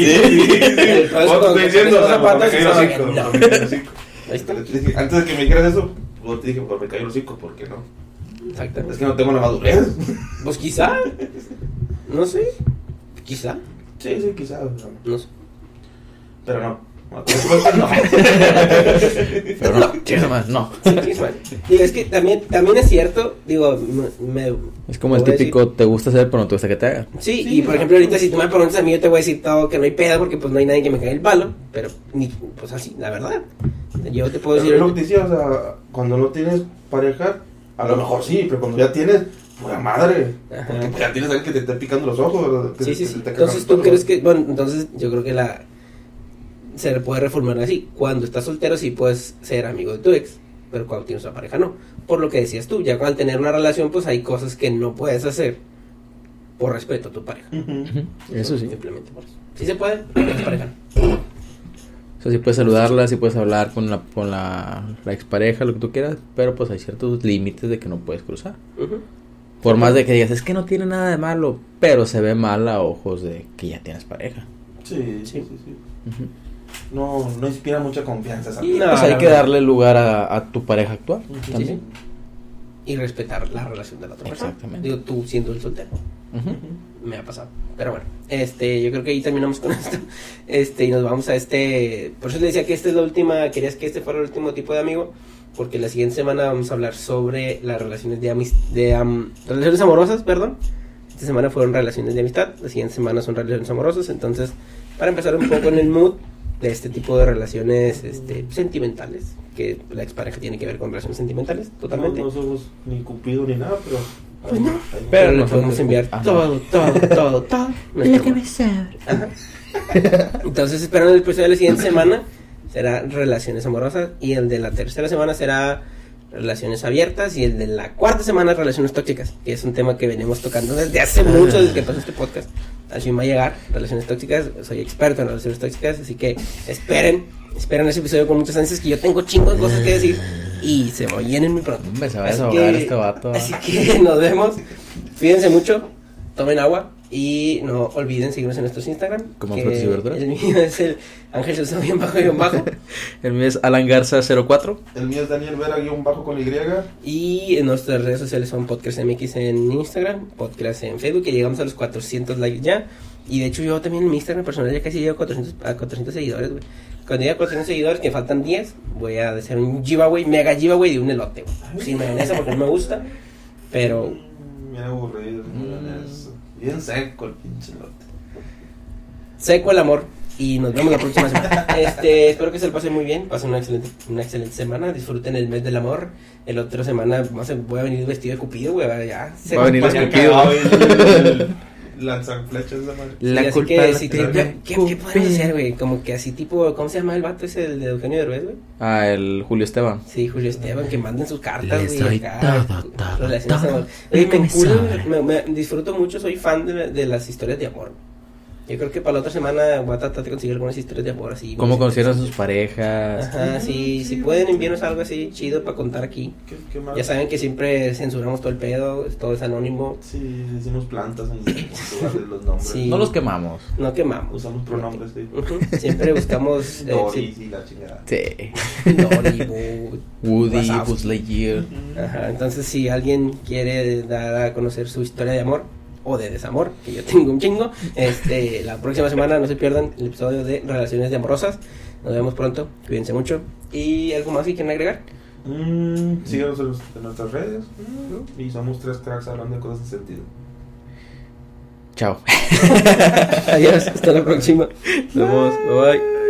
Está. Te dije, Antes de que me dijeras eso, yo te dije, pues me caí el hocico, ¿por qué no? Es Exactamente. que no tengo la madurez. <laughs> Pues quizá. No sé. Quizá. Sí, sí, sea, No sé. Pero no. No. Pero no, <laughs> no. Sí. Digo, es que también, también es cierto. Digo, me. me- Es como el típico, te gusta hacer, pero no te gusta que te hagan. Sí, Sí, y por ejemplo, ahorita si tú me preguntas a mí, yo te voy a decir todo que no hay pedo porque pues no hay nadie que me caiga el palo. Pero, ni, pues así, la verdad. Yo te puedo decir. es lo que te decía, o sea, cuando no tienes pareja, a lo mejor sí, pero cuando ya tienes, pura madre. Ajá. Porque pues, ya tienes a alguien que te esté picando los ojos. Sí, sí, que sí. Entonces tú crees que, bueno, entonces yo creo que la se le puede reformular así. Cuando estás soltero sí puedes ser amigo de tu ex, pero cuando tienes una pareja no. Por lo que decías tú, ya al tener una relación, pues hay cosas que no puedes hacer por respeto a tu pareja. Eso sí. Simplemente por eso. Sí se puede, pareja. O sea, sí puedes saludarla, sí puedes hablar con la, con la, la expareja, lo que tú quieras, pero pues hay ciertos límites de que no puedes cruzar. Por más de que digas, es que no tiene nada de malo, pero se ve mal a ojos de que ya tienes pareja. Sí, sí, Sí. sí, sí. No, no inspira mucha confianza Y No, pues hay que verdad. darle lugar a, a tu pareja actual también. Y respetar la relación de la otra persona. Exactamente. Digo, tú siendo el soltero. Me ha pasado. Pero bueno, este, yo creo que ahí terminamos con <laughs> esto. Este, y nos vamos a este. Por eso le decía que esta es la última. Querías que este fuera el último tipo de amigo. Porque la siguiente semana vamos a hablar sobre las relaciones de amistad. De, am- relaciones amorosas, perdón. Esta semana fueron relaciones de amistad. La siguiente semana son relaciones amorosas. Entonces, para empezar un poco en el mood este tipo de relaciones este, sentimentales. Que la expareja tiene que ver con relaciones sentimentales, totalmente. No, no somos ni Cupido ni nada, pero. Pues no. Pero le podemos enviar Ajá. todo, todo, todo, todo. amor. Ajá. Entonces, esperando el episodio de la siguiente semana, será relaciones amorosas. Y el de la tercera semana será relaciones abiertas. Y el de la cuarta semana, relaciones tóxicas. Que es un tema que venimos tocando desde hace mucho, desde que pasó este podcast. Así va a llegar, relaciones tóxicas. Soy experto en relaciones tóxicas. Así que esperen, esperen ese episodio con muchas ansias. Que yo tengo chingos de cosas que decir. Y se me vienen muy pronto. Hombre, se va a desahogar que- este vato. Así que nos vemos. Cuídense mucho. Tomen agua. Y no olviden seguirnos en nuestros Instagram. Como frutas y verduras. El mío es el Ángel Sosa bien bajo bien bajo. <laughs> El mío es Alan Garza 04. El mío es Daniel Vera, guion bajo con Y. Y en nuestras redes sociales son Podcast MX en Instagram, Podcast en Facebook, que llegamos a los 400 likes ya. Y de hecho yo también en mi Instagram personal ya casi llego a 400, a 400 seguidores, güey. Cuando llegue a 400 seguidores, que me faltan 10, voy a hacer un giveaway, mega giveaway de un elote, güey. Sin mayonesa porque no me gusta, pero Mm, Bien aburrido. Mm. Bien seco el pinche lote. seco el amor. Y nos vemos la próxima semana. Este, espero que se lo pasen muy bien. Pasen una excelente, una excelente semana. Disfruten el mes del amor. El otro semana no sé, voy a venir vestido de cupido, güey. Ya. se Va a venir escupido. <laughs> el lanzar flechas de madre. Sí, La así culpa que, la sí, tiene ¿qué, qué, qué podemos Cupido. hacer, güey? Como que así tipo, ¿cómo se llama el vato ese el de Eugenio Derbez, güey? Ah, el Julio Esteban. Sí, Julio Esteban, que manden sus cartas, güey. me, me, me disfruto mucho, soy fan de, de las historias de amor. Yo creo que para la otra semana voy a tratar de conseguir algunas historias de amor así. ¿Cómo a sus parejas? Ajá, sí, si pueden enviarnos algo así chido para contar aquí. ¿Qué, qué más? Ya saben que siempre censuramos todo el pedo, todo es anónimo, Sí, decimos plantas en lugar <laughs> de los nombres. Sí. No los quemamos. no quemamos. Usamos pronombres, sí. Siempre buscamos... <laughs> eh, Doris y la chingada. Sí. <laughs> sí, Dollywood. Woody. Buzz Lightyear. Ajá, entonces si alguien quiere dar a conocer su historia de amor o de desamor, que yo <laughs> tengo un chingo, este, la próxima semana no se pierdan el episodio de Relaciones de Amorosas. Nos vemos pronto, cuídense mucho. ¿Y algo más que quieren agregar? Mm, síganos en, en nuestras redes. Mm, Y somos tres cracks hablando de cosas sin sentido. Chao. <laughs> Adiós, hasta la próxima. Nos vemos. Bye bye.